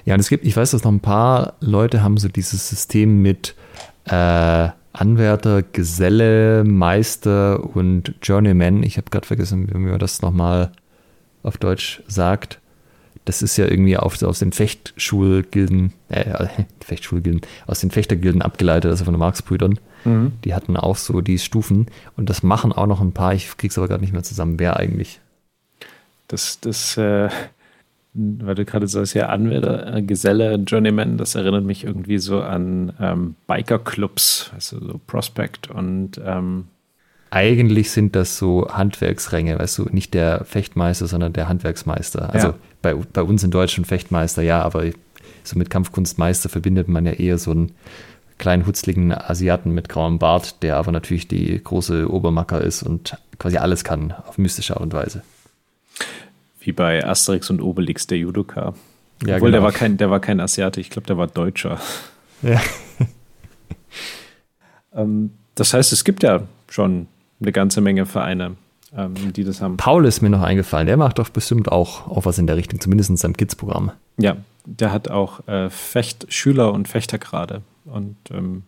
Ja, und es gibt, ich weiß, dass noch ein paar Leute haben so dieses System mit äh, Anwärter, Geselle, Meister und Journeyman. Ich habe gerade vergessen, wie man das nochmal auf Deutsch sagt. Das ist ja irgendwie auf, aus den Fechtschulgilden, äh, Fechtschulgilden, aus den Fechtergilden abgeleitet, also von den Marx-Brüdern. Mhm. Die hatten auch so die Stufen und das machen auch noch ein paar. Ich krieg's aber gerade nicht mehr zusammen, wer eigentlich. Das, das, äh, weil du gerade sagst, ja, Anwender, äh, Geselle, Journeyman, das erinnert mich irgendwie so an ähm, Biker-Clubs, also so Prospect und ähm, eigentlich sind das so Handwerksränge, weißt du, nicht der Fechtmeister, sondern der Handwerksmeister. Also ja. bei, bei uns in Deutschen Fechtmeister, ja, aber so mit Kampfkunstmeister verbindet man ja eher so einen kleinen, hutzligen Asiaten mit grauem Bart, der aber natürlich die große Obermacker ist und quasi alles kann, auf mystische Art und Weise. Wie bei Asterix und Obelix, der Judoka. Ja, Obwohl, genau. der, war kein, der war kein Asiate, ich glaube, der war Deutscher. Ja. ähm, das heißt, es gibt ja schon eine ganze Menge Vereine, ähm, die das haben. Paul ist mir noch eingefallen, der macht doch bestimmt auch, auch was in der Richtung, zumindest in seinem Kids-Programm. Ja, der hat auch äh, Fechtschüler und Fechter gerade. Und ähm,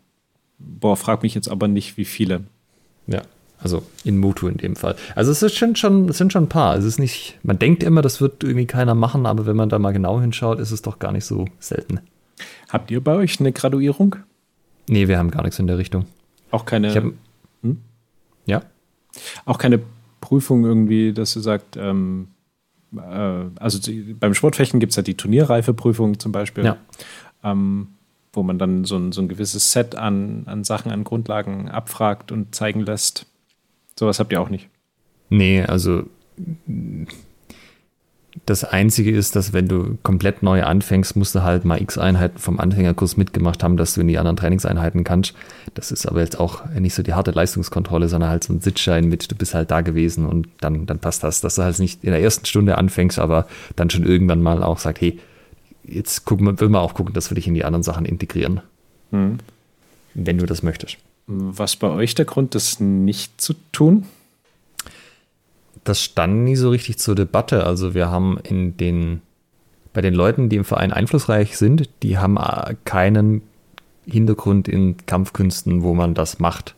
boah, frag mich jetzt aber nicht, wie viele. Ja, also in Mutu in dem Fall. Also es sind schon, es sind schon ein paar. Es ist nicht, man denkt immer, das wird irgendwie keiner machen, aber wenn man da mal genau hinschaut, ist es doch gar nicht so selten. Habt ihr bei euch eine Graduierung? Nee, wir haben gar nichts in der Richtung. Auch keine. Hab, hm? Ja. Auch keine Prüfung irgendwie, dass ihr sagt, ähm, äh, also beim Sportfechten gibt es ja die Turnierreifeprüfung zum Beispiel, ja. ähm, wo man dann so ein, so ein gewisses Set an, an Sachen, an Grundlagen abfragt und zeigen lässt. Sowas habt ihr auch nicht. Nee, also das Einzige ist, dass wenn du komplett neu anfängst, musst du halt mal x Einheiten vom Anfängerkurs mitgemacht haben, dass du in die anderen Trainingseinheiten kannst. Das ist aber jetzt auch nicht so die harte Leistungskontrolle, sondern halt so ein Sitzschein mit, du bist halt da gewesen und dann, dann passt das. Dass du halt nicht in der ersten Stunde anfängst, aber dann schon irgendwann mal auch sagt, hey, jetzt gucken wir, will man auch gucken, dass wir dich in die anderen Sachen integrieren. Hm. Wenn du das möchtest. Was bei euch der Grund, das nicht zu tun? das stand nie so richtig zur Debatte. Also wir haben in den, bei den Leuten, die im Verein einflussreich sind, die haben äh, keinen Hintergrund in Kampfkünsten, wo man das macht.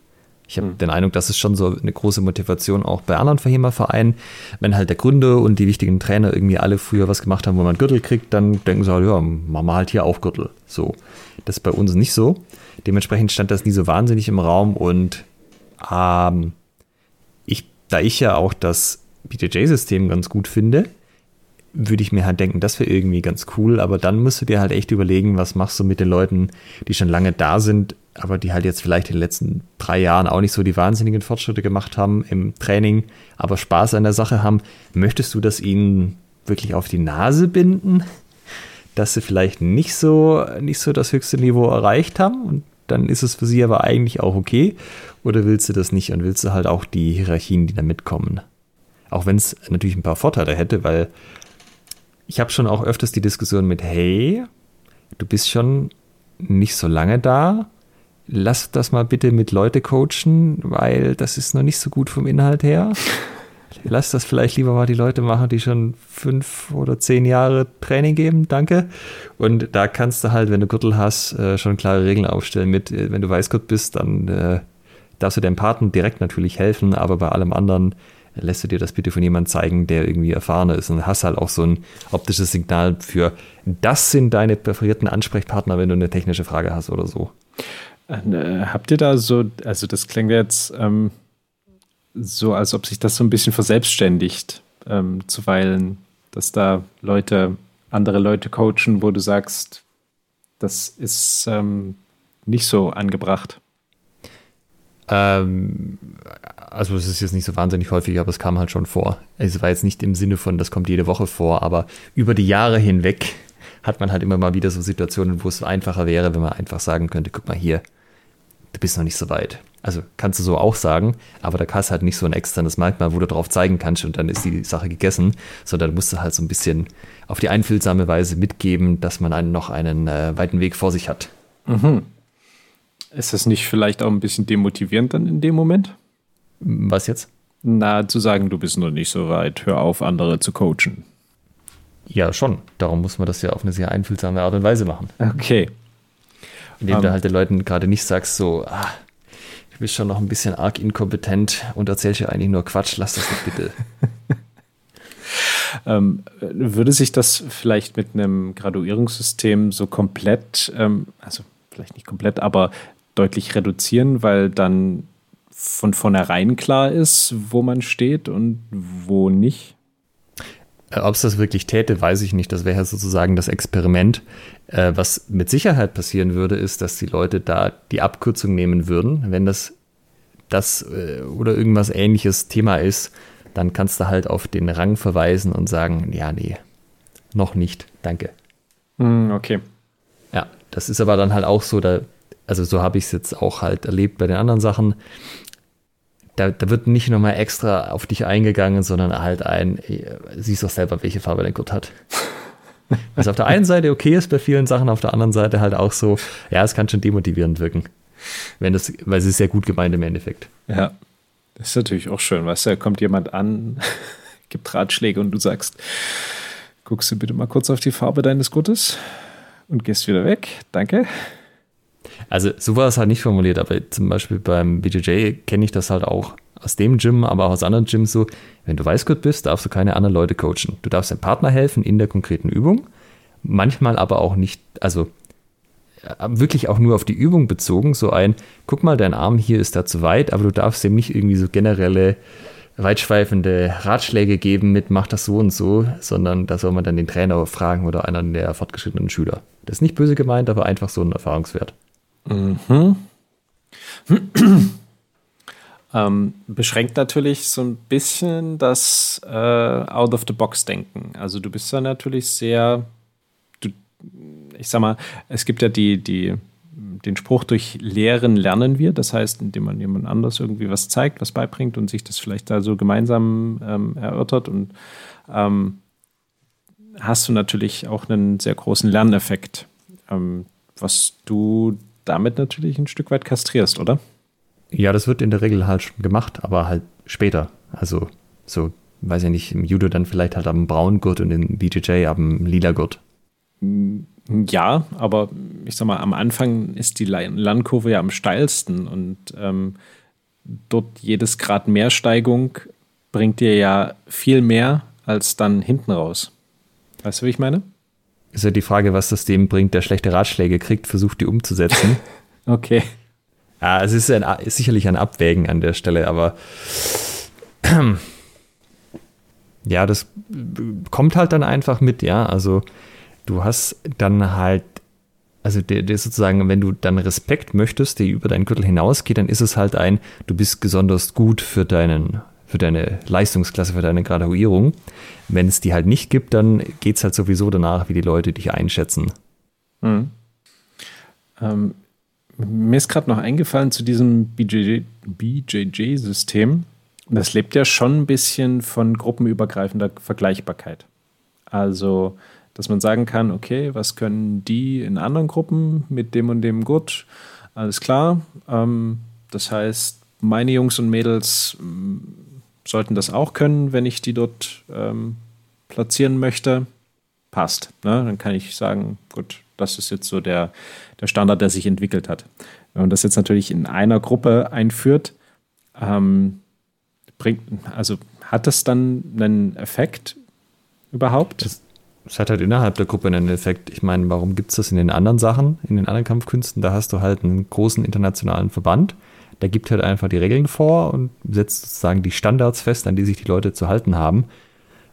Ich habe mhm. den Eindruck, das ist schon so eine große Motivation auch bei anderen Verhemer-Vereinen. Wenn halt der Gründer und die wichtigen Trainer irgendwie alle früher was gemacht haben, wo man Gürtel kriegt, dann denken sie halt, ja, machen wir halt hier auch Gürtel. So. Das ist bei uns nicht so. Dementsprechend stand das nie so wahnsinnig im Raum und ähm, da ich ja auch das BJJ-System ganz gut finde, würde ich mir halt denken, das wäre irgendwie ganz cool, aber dann musst du dir halt echt überlegen, was machst du mit den Leuten, die schon lange da sind, aber die halt jetzt vielleicht in den letzten drei Jahren auch nicht so die wahnsinnigen Fortschritte gemacht haben im Training, aber Spaß an der Sache haben. Möchtest du das ihnen wirklich auf die Nase binden, dass sie vielleicht nicht so, nicht so das höchste Niveau erreicht haben und dann ist es für sie aber eigentlich auch okay. Oder willst du das nicht und willst du halt auch die Hierarchien, die da mitkommen? Auch wenn es natürlich ein paar Vorteile hätte, weil ich habe schon auch öfters die Diskussion mit, hey, du bist schon nicht so lange da, lass das mal bitte mit Leute coachen, weil das ist noch nicht so gut vom Inhalt her. Lass das vielleicht lieber mal die Leute machen, die schon fünf oder zehn Jahre Training geben, danke. Und da kannst du halt, wenn du Gürtel hast, äh, schon klare Regeln aufstellen mit, äh, wenn du Weißgurt bist, dann äh, darfst du deinem Partner direkt natürlich helfen, aber bei allem anderen lässt du dir das bitte von jemandem zeigen, der irgendwie erfahrener ist und hast halt auch so ein optisches Signal für, das sind deine präferierten Ansprechpartner, wenn du eine technische Frage hast oder so. Äh, habt ihr da so, also das klingt jetzt ähm, so, als ob sich das so ein bisschen verselbstständigt, ähm, zuweilen, dass da Leute, andere Leute coachen, wo du sagst, das ist ähm, nicht so angebracht. Ähm, also es ist jetzt nicht so wahnsinnig häufig, aber es kam halt schon vor. Es war jetzt nicht im Sinne von, das kommt jede Woche vor, aber über die Jahre hinweg hat man halt immer mal wieder so Situationen, wo es einfacher wäre, wenn man einfach sagen könnte, guck mal hier, du bist noch nicht so weit. Also kannst du so auch sagen, aber da hast halt nicht so ein externes Merkmal, wo du drauf zeigen kannst und dann ist die Sache gegessen, sondern musst du halt so ein bisschen auf die einfühlsame Weise mitgeben, dass man einen noch einen äh, weiten Weg vor sich hat. Mhm. Ist das nicht vielleicht auch ein bisschen demotivierend dann in dem Moment? Was jetzt? Na, zu sagen, du bist noch nicht so weit, hör auf, andere zu coachen. Ja, schon. Darum muss man das ja auf eine sehr einfühlsame Art und Weise machen. Okay. Indem um, du ähm. halt den Leuten gerade nicht sagst, so, ah, du bist schon noch ein bisschen arg inkompetent und erzählst ja eigentlich nur Quatsch, lass das doch bitte. ähm, würde sich das vielleicht mit einem Graduierungssystem so komplett, ähm, also vielleicht nicht komplett, aber deutlich reduzieren, weil dann von vornherein klar ist, wo man steht und wo nicht? Äh, Ob es das wirklich täte, weiß ich nicht. Das wäre sozusagen das Experiment. Äh, was mit Sicherheit passieren würde, ist, dass die Leute da die Abkürzung nehmen würden. Wenn das das äh, oder irgendwas ähnliches Thema ist, dann kannst du halt auf den Rang verweisen und sagen, ja, nee, noch nicht, danke. Mm, okay. Ja, das ist aber dann halt auch so, da, also so habe ich es jetzt auch halt erlebt bei den anderen Sachen. Da, da wird nicht nochmal extra auf dich eingegangen, sondern halt ein, äh, siehst doch selber, welche Farbe dein Gurt hat. Was auf der einen Seite okay ist bei vielen Sachen, auf der anderen Seite halt auch so, ja, es kann schon demotivierend wirken. Wenn das, weil es ist sehr gut gemeint im Endeffekt. Ja, das ist natürlich auch schön, weißt du, da kommt jemand an, gibt Ratschläge und du sagst, guckst du bitte mal kurz auf die Farbe deines Gurtes und gehst wieder weg. Danke. Also so war es halt nicht formuliert, aber zum Beispiel beim BJJ kenne ich das halt auch aus dem Gym, aber auch aus anderen Gyms so, wenn du Weißgurt bist, darfst du keine anderen Leute coachen. Du darfst deinem Partner helfen in der konkreten Übung, manchmal aber auch nicht, also wirklich auch nur auf die Übung bezogen, so ein, guck mal, dein Arm hier ist da zu weit, aber du darfst dem nicht irgendwie so generelle weitschweifende Ratschläge geben mit mach das so und so, sondern da soll man dann den Trainer fragen oder einen der fortgeschrittenen Schüler. Das ist nicht böse gemeint, aber einfach so ein Erfahrungswert. Mhm. ähm, beschränkt natürlich so ein bisschen das äh, Out-of-the-Box-Denken. Also du bist da natürlich sehr, du, ich sag mal, es gibt ja die, die, den Spruch, durch Lehren lernen wir. Das heißt, indem man jemand anders irgendwie was zeigt, was beibringt und sich das vielleicht da so gemeinsam ähm, erörtert und ähm, hast du natürlich auch einen sehr großen Lerneffekt, ähm, was du damit natürlich ein Stück weit kastrierst, oder? Ja, das wird in der Regel halt schon gemacht, aber halt später. Also so, weiß ich nicht, im Judo dann vielleicht halt am braunen Gurt und im BJJ am lila Gurt. Ja, aber ich sag mal, am Anfang ist die Lernkurve ja am steilsten und ähm, dort jedes Grad mehr Steigung bringt dir ja viel mehr als dann hinten raus. Weißt du, wie ich meine? Ist ja die Frage, was das dem bringt, der schlechte Ratschläge kriegt, versucht die umzusetzen. okay. Ja, es ist, ein, ist sicherlich ein Abwägen an der Stelle, aber ja, das kommt halt dann einfach mit, ja. Also du hast dann halt, also der, der sozusagen, wenn du dann Respekt möchtest, der über deinen Gürtel hinausgeht, dann ist es halt ein, du bist besonders gut für deinen, für deine Leistungsklasse, für deine Graduierung. Wenn es die halt nicht gibt, dann geht es halt sowieso danach, wie die Leute dich einschätzen. Mhm. Ähm, mir ist gerade noch eingefallen zu diesem BJJ-System. Das lebt ja schon ein bisschen von gruppenübergreifender Vergleichbarkeit. Also, dass man sagen kann, okay, was können die in anderen Gruppen mit dem und dem Gurt? Alles klar. Ähm, das heißt, meine Jungs und Mädels sollten das auch können, wenn ich die dort ähm, platzieren möchte. Passt. Ne? Dann kann ich sagen, gut, das ist jetzt so der, der Standard, der sich entwickelt hat. Wenn man das jetzt natürlich in einer Gruppe einführt, ähm, bringt, also hat das dann einen Effekt überhaupt? Das, das, hat halt innerhalb der Gruppe einen Effekt. Ich meine, warum gibt es das in den anderen Sachen, in den anderen Kampfkünsten? Da hast du halt einen großen internationalen Verband, der gibt halt einfach die Regeln vor und setzt sozusagen die Standards fest, an die sich die Leute zu halten haben.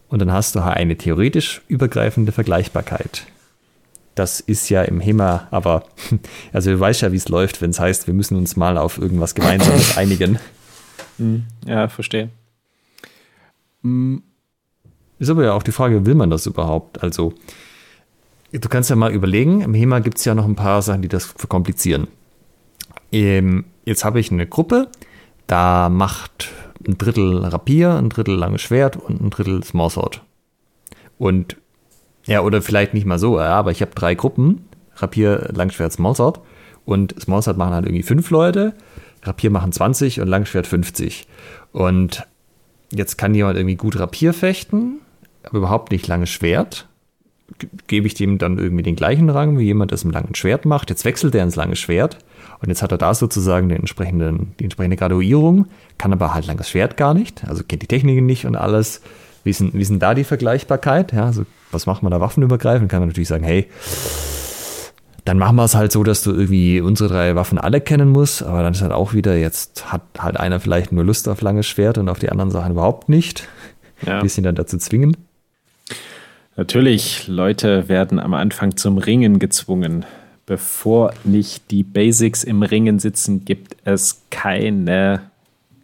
Und dann hast du halt eine theoretisch übergreifende Vergleichbarkeit. Das ist ja im HEMA, aber also du weißt ja, wie es läuft, wenn es heißt, wir müssen uns mal auf irgendwas Gemeinsames einigen. Hm, ja, verstehe. Hm. Ist aber ja auch die Frage, will man das überhaupt? Also, du kannst ja mal überlegen, im HEMA gibt es ja noch ein paar Sachen, die das verkomplizieren. Jetzt habe ich eine Gruppe, da macht ein Drittel Rapier, ein Drittel langes Schwert und ein Drittel Smallsword. Und ja, oder vielleicht nicht mal so, aber ich habe drei Gruppen. Rapier, Langschwert, Smallsword. Und Smallsword machen halt irgendwie fünf Leute. Rapier machen 20 und Langschwert 50. Und jetzt kann jemand irgendwie gut Rapier fechten, aber überhaupt nicht langes Schwert. Gebe ich dem dann irgendwie den gleichen Rang, wie jemand das im langen Schwert macht. Jetzt wechselt er ins lange Schwert. Und jetzt hat er da sozusagen den entsprechenden, die entsprechende Graduierung, kann aber halt langes Schwert gar nicht, also kennt die Techniken nicht und alles. Wie ist denn, wie ist denn da die Vergleichbarkeit? Ja, also was macht man da waffenübergreifend? Kann man natürlich sagen, hey, dann machen wir es halt so, dass du irgendwie unsere drei Waffen alle kennen musst, aber dann ist halt auch wieder, jetzt hat halt einer vielleicht nur Lust auf langes Schwert und auf die anderen Sachen überhaupt nicht. Ja. Ein bisschen dann dazu zwingen. Natürlich, Leute werden am Anfang zum Ringen gezwungen. Bevor nicht die Basics im Ringen sitzen, gibt es keine,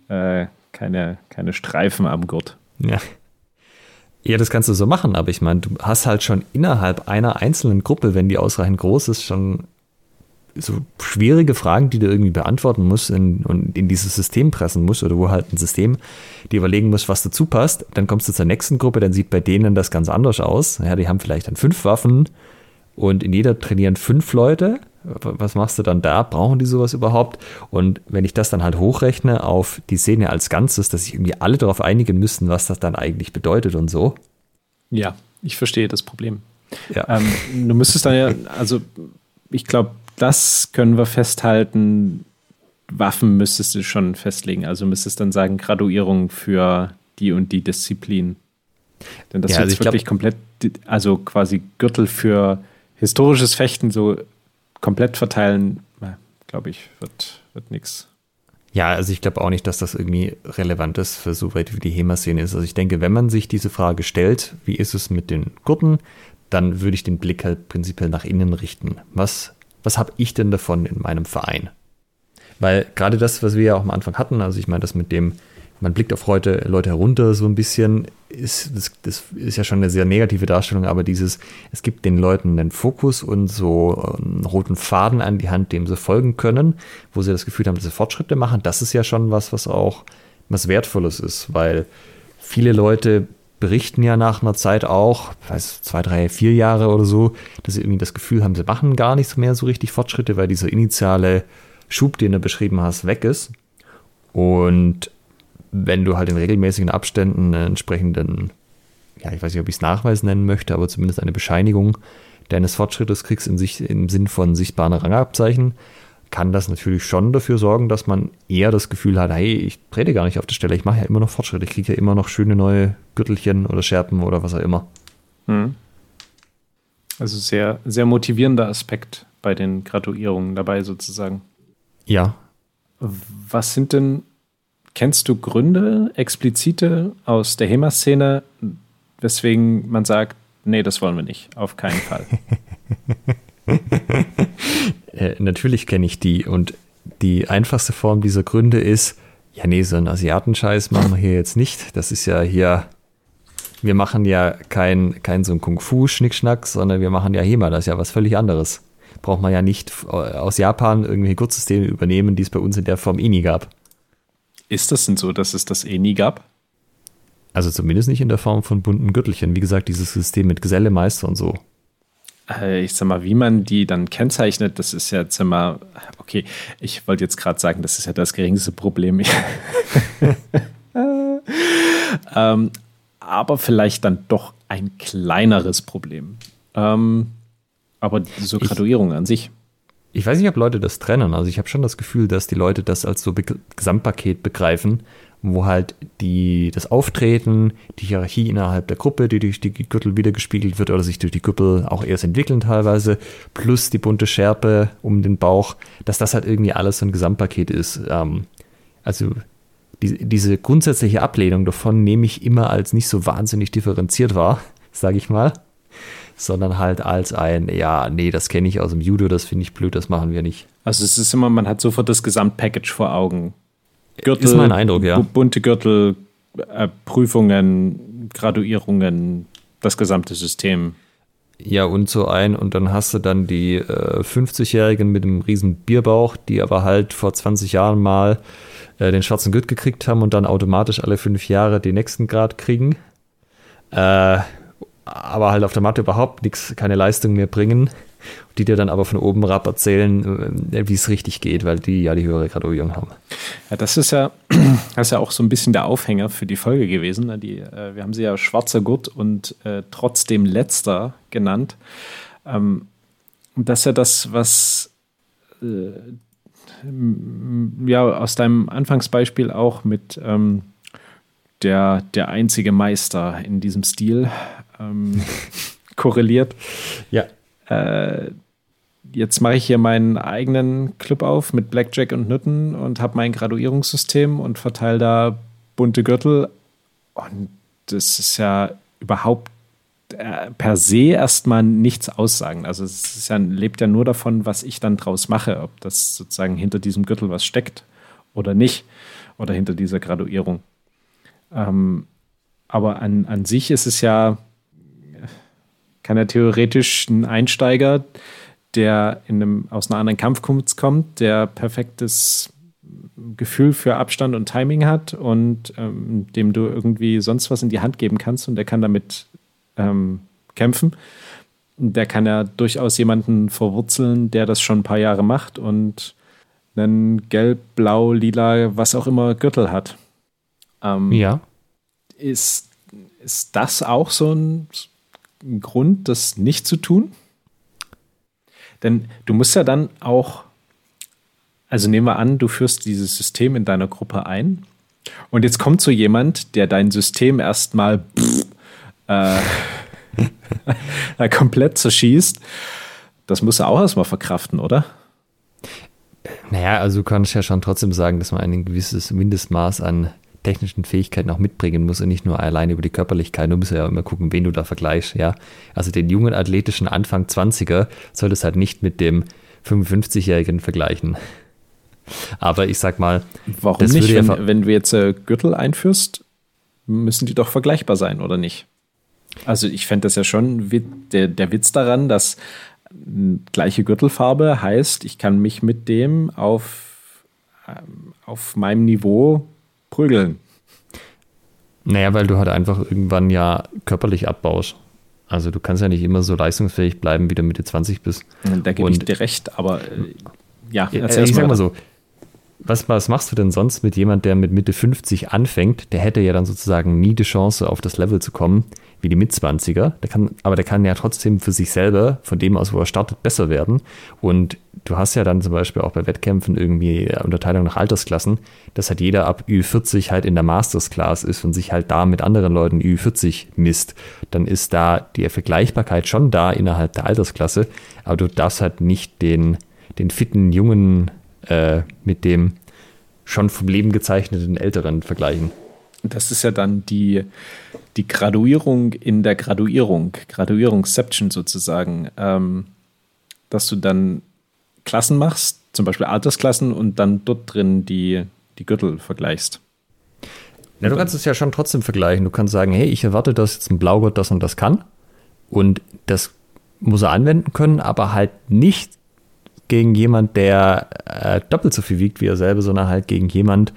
äh, keine, keine Streifen am Gurt. Ja. Ja, das kannst du so machen, aber ich meine, du hast halt schon innerhalb einer einzelnen Gruppe, wenn die ausreichend groß ist, schon so schwierige Fragen, die du irgendwie beantworten musst in, und in dieses System pressen musst oder wo halt ein System dir überlegen muss, was dazu passt. Dann kommst du zur nächsten Gruppe, dann sieht bei denen das ganz anders aus. Ja, die haben vielleicht dann fünf Waffen und in jeder trainieren fünf Leute. Was machst du dann da? Brauchen die sowas überhaupt? Und wenn ich das dann halt hochrechne auf die Szene als Ganzes, dass sich irgendwie alle darauf einigen müssten, was das dann eigentlich bedeutet und so. Ja, ich verstehe das Problem. Ja. Ähm, du müsstest dann ja, also ich glaube, das können wir festhalten. Waffen müsstest du schon festlegen. Also müsstest dann sagen, Graduierung für die und die Disziplin. Denn das ja, also jetzt wirklich glaub, komplett, also quasi Gürtel für historisches Fechten so komplett verteilen, glaube ich, wird, wird nichts. Ja, also ich glaube auch nicht, dass das irgendwie relevant ist für so weit wie die HEMA-Szene ist. Also ich denke, wenn man sich diese Frage stellt, wie ist es mit den Gurten, dann würde ich den Blick halt prinzipiell nach innen richten. Was was habe ich denn davon in meinem Verein? Weil gerade das, was wir ja auch am Anfang hatten, also ich meine, das mit dem, man blickt auf heute Leute herunter so ein bisschen, ist, das, das ist ja schon eine sehr negative Darstellung, aber dieses, es gibt den Leuten einen Fokus und so einen roten Faden an die Hand, dem sie folgen können, wo sie das Gefühl haben, dass sie Fortschritte machen, das ist ja schon was, was auch was Wertvolles ist, weil viele Leute berichten ja nach einer Zeit auch, weiß zwei, drei, vier Jahre oder so, dass sie irgendwie das Gefühl haben, sie machen gar nicht mehr so richtig Fortschritte, weil dieser initiale Schub, den du beschrieben hast, weg ist. Und wenn du halt in regelmäßigen Abständen einen entsprechenden, ja, ich weiß nicht, ob ich es Nachweis nennen möchte, aber zumindest eine Bescheinigung deines Fortschrittes kriegst in sich, im Sinn von sichtbaren Rangabzeichen, kann das natürlich schon dafür sorgen, dass man eher das Gefühl hat, hey, ich trete gar nicht auf der Stelle, ich mache ja immer noch Fortschritte, ich kriege ja immer noch schöne neue Gürtelchen oder Scherpen oder was auch immer. Hm. Also sehr, sehr motivierender Aspekt bei den Graduierungen dabei sozusagen. Ja. Was sind denn, kennst du Gründe, explizite aus der HEMA-Szene, weswegen man sagt, nee, das wollen wir nicht, auf keinen Fall. äh, natürlich kenne ich die und die einfachste Form dieser Gründe ist, ja, nee, so einen Asiatenscheiß machen wir hier jetzt nicht. Das ist ja hier, wir machen ja kein, kein so ein Kung-Fu-Schnickschnack, sondern wir machen ja HEMA, das ist ja was völlig anderes. Braucht man ja nicht aus Japan irgendwelche Gurtsysteme übernehmen, die es bei uns in der Form eh nie gab. Ist das denn so, dass es das eh nie gab? Also zumindest nicht in der Form von bunten Gürtelchen. Wie gesagt, dieses System mit Geselle, Meister und so. Äh, ich sag mal, wie man die dann kennzeichnet, das ist ja jetzt immer, okay, ich wollte jetzt gerade sagen, das ist ja das geringste Problem. ähm, aber vielleicht dann doch ein kleineres Problem. Ähm, aber so Graduierung ich, an sich. Ich weiß nicht, ob Leute das trennen. Also ich habe schon das Gefühl, dass die Leute das als so Be Gesamtpaket begreifen wo halt die, das Auftreten, die Hierarchie innerhalb der Gruppe, die durch die Gürtel wiedergespiegelt wird oder sich durch die Gürtel auch erst entwickeln teilweise, plus die bunte Schärpe um den Bauch, dass das halt irgendwie alles so ein Gesamtpaket ist. Ähm, also die, diese grundsätzliche Ablehnung davon nehme ich immer als nicht so wahnsinnig differenziert wahr, sage ich mal, sondern halt als ein, ja, nee, das kenne ich aus dem Judo, das finde ich blöd, das machen wir nicht. Also es ist immer, man hat sofort das Gesamtpackage vor Augen. Gürtel, ist mein Eindruck, ja. Bunte Gürtel, äh, Prüfungen, Graduierungen, das gesamte System. Ja, und so ein, und dann hast du dann die äh, 50-Jährigen mit einem riesen Bierbauch, die aber halt vor 20 Jahren mal äh, den schwarzen Gürtel gekriegt haben und dann automatisch alle fünf Jahre den nächsten Grad kriegen. Äh, aber halt auf der Matte überhaupt nichts, keine Leistung mehr bringen die dir dann aber von oben herab erzählen, äh, wie es richtig geht, weil die ja die höhere Graduierung haben. Ja, das ist ja, das ist ja auch so ein bisschen der Aufhänger für die Folge gewesen. Ne? Die, äh, wir haben sie ja schwarzer Gurt und äh, trotzdem letzter genannt. Ähm, das ist ja das, was äh, ja aus deinem Anfangsbeispiel auch mit ähm, der, der einzige Meister in diesem Stil ähm, korreliert. Ja. Äh, jetzt mache ich hier meinen eigenen Club auf mit Blackjack und Nütten und habe mein Graduierungssystem und verteile da bunte Gürtel. Und das ist ja überhaupt, äh, per se erstmal nichts aussagen. Also es ja, lebt ja nur davon, was ich dann draus mache, ob das sozusagen hinter diesem Gürtel was steckt oder nicht, oder hinter dieser Graduierung. Ähm, aber an, an sich ist es ja, kann ja theoretisch ein Einsteiger, der in einem, aus einer anderen Kampfkunst kommt, der perfektes Gefühl für Abstand und Timing hat und ähm, dem du irgendwie sonst was in die Hand geben kannst und der kann damit ähm, kämpfen. Der kann ja durchaus jemanden verwurzeln, der das schon ein paar Jahre macht und einen gelb, blau, lila, was auch immer Gürtel hat. Ähm, ja. Ist, ist das auch so ein, ein Grund, das nicht zu tun? Denn du musst ja dann auch also nehmen wir an, du führst dieses System in deiner Gruppe ein und jetzt kommt so jemand, der dein System erstmal äh, komplett zerschießt. Das muss er auch erstmal verkraften, oder? Naja, also du kannst ja schon trotzdem sagen, dass man ein gewisses Mindestmaß an technischen Fähigkeiten auch mitbringen muss und nicht nur alleine über die Körperlichkeit. Du musst ja immer gucken, wen du da vergleichst, ja. Also den jungen athletischen Anfang 20er solltest halt nicht mit dem 55-Jährigen vergleichen. Aber ich sag mal, warum nicht? Ja wenn, wenn, du jetzt äh, Gürtel einführst, müssen die doch vergleichbar sein, oder nicht? Also ich fände das ja schon der, der Witz daran, dass gleiche Gürtelfarbe heißt, ich kann mich mit dem auf, ähm, auf meinem Niveau prügeln. Naja, weil du halt einfach irgendwann ja körperlich abbaust. Also du kannst ja nicht immer so leistungsfähig bleiben, wie du Mitte 20 bist. Da gebe ich dir recht, aber äh, ja, erzähl äh, ich sag mal so, was, was machst du denn sonst mit jemand, der mit Mitte 50 anfängt? Der hätte ja dann sozusagen nie die Chance, auf das Level zu kommen, wie die Mitzwanziger. Der kann, aber der kann ja trotzdem für sich selber, von dem aus, wo er startet, besser werden. Und du hast ja dann zum Beispiel auch bei Wettkämpfen irgendwie Unterteilung nach Altersklassen, dass halt jeder ab Ü40 halt in der Masters Class ist und sich halt da mit anderen Leuten Ü40 misst. Dann ist da die Vergleichbarkeit schon da innerhalb der Altersklasse, aber du darfst halt nicht den, den fitten, jungen äh, mit dem schon vom Leben gezeichneten Älteren vergleichen. Das ist ja dann die, die Graduierung in der Graduierung, Graduierungsception sozusagen, ähm, dass du dann Klassen machst, zum Beispiel Altersklassen und dann dort drin die, die Gürtel vergleichst. Ja, du kannst es ja schon trotzdem vergleichen. Du kannst sagen, hey, ich erwarte, dass jetzt ein Blaugurt das und das kann. Und das muss er anwenden können, aber halt nicht gegen jemand, der äh, doppelt so viel wiegt wie er selber, sondern halt gegen jemand,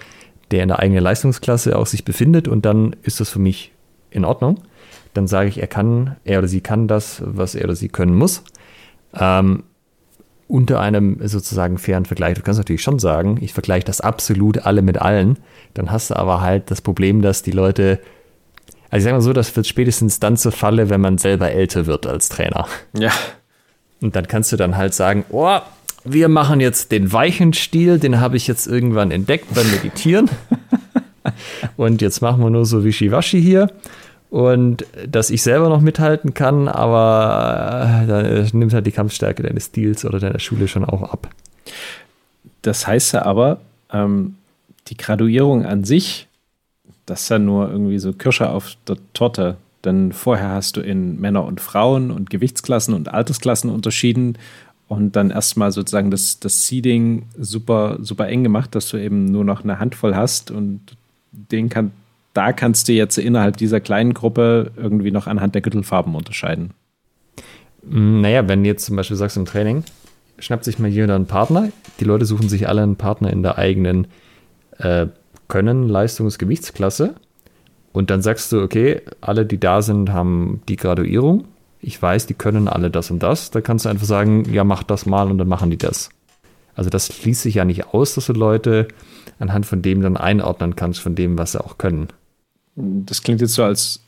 der in der eigenen Leistungsklasse auch sich befindet und dann ist das für mich in Ordnung. Dann sage ich, er kann, er oder sie kann das, was er oder sie können muss. Ähm, unter einem sozusagen fairen Vergleich. Du kannst natürlich schon sagen, ich vergleiche das absolut alle mit allen. Dann hast du aber halt das Problem, dass die Leute, also ich sage mal so, das wird spätestens dann zur Falle, wenn man selber älter wird als Trainer. Ja. Und dann kannst du dann halt sagen, oh, wir machen jetzt den weichen Stil, den habe ich jetzt irgendwann entdeckt beim Meditieren. und jetzt machen wir nur so Wischiwaschi hier. Und dass ich selber noch mithalten kann, aber äh, dann nimmt halt die Kampfstärke deines Stils oder deiner Schule schon auch ab. Das heißt ja aber, ähm, die Graduierung an sich, das ist ja nur irgendwie so Kirsche auf der Torte. Denn vorher hast du in Männer und Frauen und Gewichtsklassen und Altersklassen unterschieden und dann erstmal sozusagen das, das Seeding super, super eng gemacht, dass du eben nur noch eine Handvoll hast und den kann, da kannst du jetzt innerhalb dieser kleinen Gruppe irgendwie noch anhand der Gürtelfarben unterscheiden. Mm, naja, wenn du jetzt zum Beispiel sagst im Training, schnappt sich mal jeder einen Partner, die Leute suchen sich alle einen Partner in der eigenen äh, Können, Leistungs-, Gewichtsklasse und dann sagst du, okay, alle, die da sind, haben die Graduierung ich weiß, die können alle das und das, da kannst du einfach sagen, ja, mach das mal und dann machen die das. Also das schließt sich ja nicht aus, dass du Leute anhand von dem dann einordnen kannst, von dem, was sie auch können. Das klingt jetzt so, als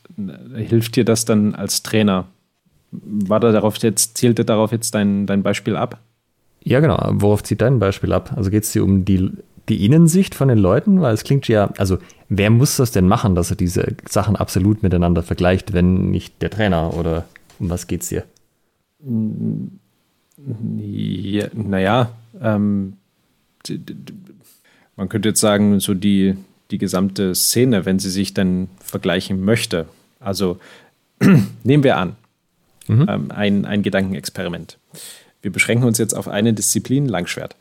hilft dir das dann als Trainer. War da darauf jetzt, zielte darauf jetzt dein, dein Beispiel ab? Ja, genau. Worauf zieht dein Beispiel ab? Also geht es dir um die, die Innensicht von den Leuten? Weil es klingt ja, also wer muss das denn machen, dass er diese Sachen absolut miteinander vergleicht, wenn nicht der Trainer oder um was geht's dir? Ja, naja, ähm, man könnte jetzt sagen, so die, die gesamte Szene, wenn sie sich dann vergleichen möchte. Also nehmen wir an, Mhm. Ähm, ein, ein Gedankenexperiment. Wir beschränken uns jetzt auf eine Disziplin, Langschwert.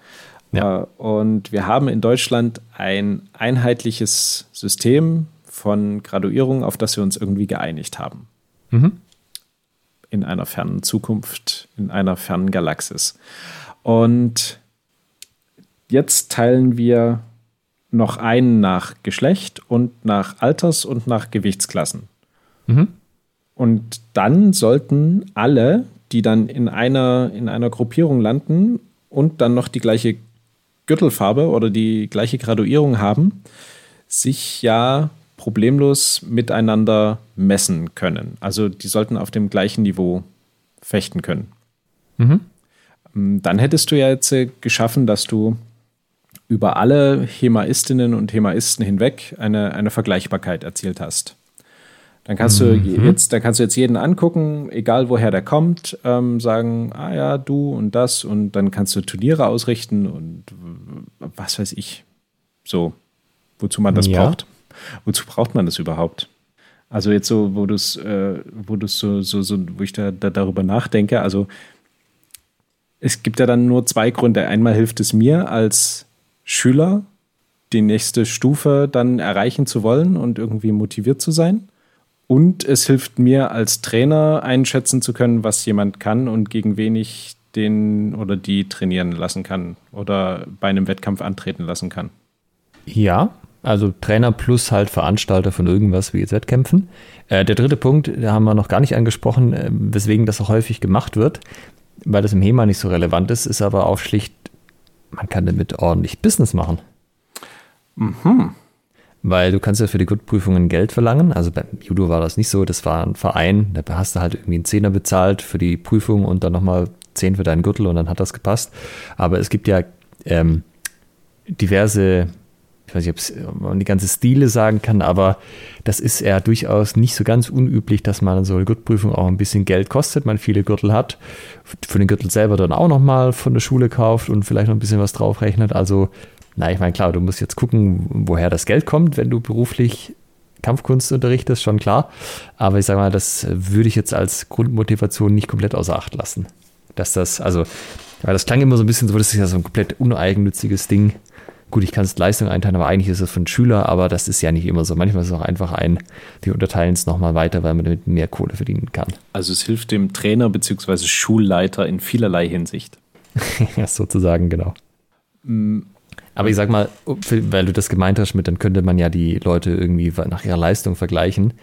Ja. Äh, und wir haben in Deutschland ein einheitliches System von Graduierung, auf das wir uns irgendwie geeinigt haben. Mhm. In einer fernen Zukunft, in einer fernen Galaxis. Und jetzt teilen wir noch einen nach Geschlecht und nach Alters- und nach Gewichtsklassen. Mhm. Und dann sollten alle, die dann in einer, in einer Gruppierung landen und dann noch die gleiche Gürtelfarbe oder die gleiche Graduierung haben, sich ja problemlos miteinander messen können. Also die sollten auf dem gleichen Niveau fechten können. Mhm. Ähm, dann hättest du ja jetzt äh, geschaffen, dass du über alle Hemaistinnen und Hemaisten hinweg eine, eine Vergleichbarkeit erzielt hast. Dann kannst mhm. du jetzt, dann kannst du jetzt jeden angucken, egal woher der kommt, ähm, sagen, ah ja, du und das und dann kannst du Turniere ausrichten und was weiß ich. So, wozu man das ja. braucht. Wozu braucht man das überhaupt? Also jetzt so, wo du es, äh, wo du so, so, so, wo ich da, da darüber nachdenke, also es gibt ja dann nur zwei Gründe. Einmal hilft es mir als Schüler, die nächste Stufe dann erreichen zu wollen und irgendwie motiviert zu sein. Und es hilft mir als Trainer einschätzen zu können, was jemand kann und gegen wen ich den oder die trainieren lassen kann oder bei einem Wettkampf antreten lassen kann. Ja, also Trainer plus halt Veranstalter von irgendwas wie jetzt Wettkämpfen. Äh, der dritte Punkt, da haben wir noch gar nicht angesprochen, äh, weswegen das auch häufig gemacht wird, weil das im HEMA nicht so relevant ist, ist aber auch schlicht, man kann damit ordentlich Business machen. Mhm. Weil du kannst ja für die Gutprüfungen Geld verlangen. Also beim Judo war das nicht so. Das war ein Verein. Da hast du halt irgendwie einen Zehner bezahlt für die Prüfung und dann nochmal zehn für deinen Gürtel und dann hat das gepasst. Aber es gibt ja ähm, diverse, ich weiß nicht, ob man die ganze Stile sagen kann, aber das ist ja durchaus nicht so ganz unüblich, dass man so eine Gürtelprüfung auch ein bisschen Geld kostet, man viele Gürtel hat, für den Gürtel selber dann auch nochmal von der Schule kauft und vielleicht noch ein bisschen was draufrechnet. Also na, ich meine, klar, du musst jetzt gucken, woher das Geld kommt, wenn du beruflich Kampfkunst unterrichtest, schon klar. Aber ich sage mal, das würde ich jetzt als Grundmotivation nicht komplett außer Acht lassen. Dass das, also, weil das klang immer so ein bisschen so, das ist ja so ein komplett uneigennütziges Ding. Gut, ich kann es Leistung einteilen, aber eigentlich ist es von Schüler, aber das ist ja nicht immer so. Manchmal ist es auch einfach ein, wir unterteilen es nochmal weiter, weil man damit mehr Kohle verdienen kann. Also es hilft dem Trainer bzw. Schulleiter in vielerlei Hinsicht. ja, sozusagen, genau. Mm, aber ich sag mal, weil du das gemeint hast mit, dann könnte man ja die Leute irgendwie nach ihrer Leistung vergleichen.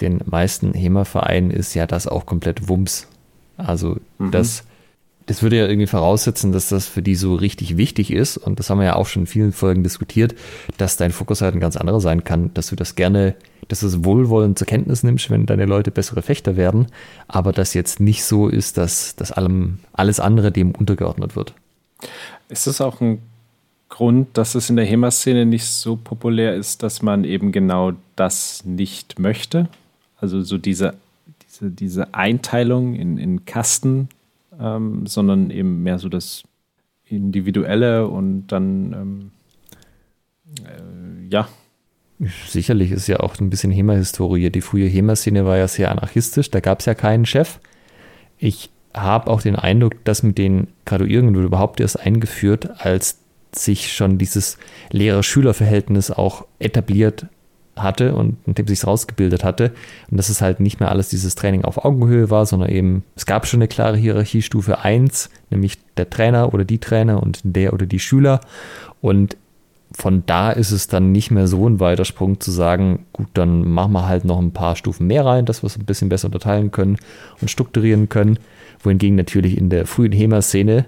Den meisten HEMA-Vereinen ist ja das auch komplett Wumms. Also mhm. das, das würde ja irgendwie voraussetzen, dass das für die so richtig wichtig ist. Und das haben wir ja auch schon in vielen Folgen diskutiert, dass dein Fokus halt ein ganz anderer sein kann, dass du das gerne, dass du es wohlwollend zur Kenntnis nimmst, wenn deine Leute bessere Fechter werden, aber das jetzt nicht so ist, dass, dass allem, alles andere dem untergeordnet wird. Ist das auch ein Grund, dass es in der HEMA-Szene nicht so populär ist, dass man eben genau das nicht möchte. Also so diese, diese, diese Einteilung in, in Kasten, ähm, sondern eben mehr so das Individuelle und dann, ähm, äh, ja. Sicherlich ist ja auch ein bisschen HEMA-Historie. Die frühe HEMA-Szene war ja sehr anarchistisch, da gab es ja keinen Chef. Ich habe auch den Eindruck, dass mit den Graduierungen wurde überhaupt erst eingeführt, als sich schon dieses Lehrer-Schüler-Verhältnis auch etabliert hatte und in dem sich rausgebildet hatte. Und dass es halt nicht mehr alles dieses Training auf Augenhöhe war, sondern eben, es gab schon eine klare Hierarchiestufe 1, nämlich der Trainer oder die Trainer und der oder die Schüler. Und von da ist es dann nicht mehr so ein weiter Sprung zu sagen, gut, dann machen wir halt noch ein paar Stufen mehr rein, dass wir es ein bisschen besser unterteilen können und strukturieren können. Wohingegen natürlich in der frühen HEMA-Szene,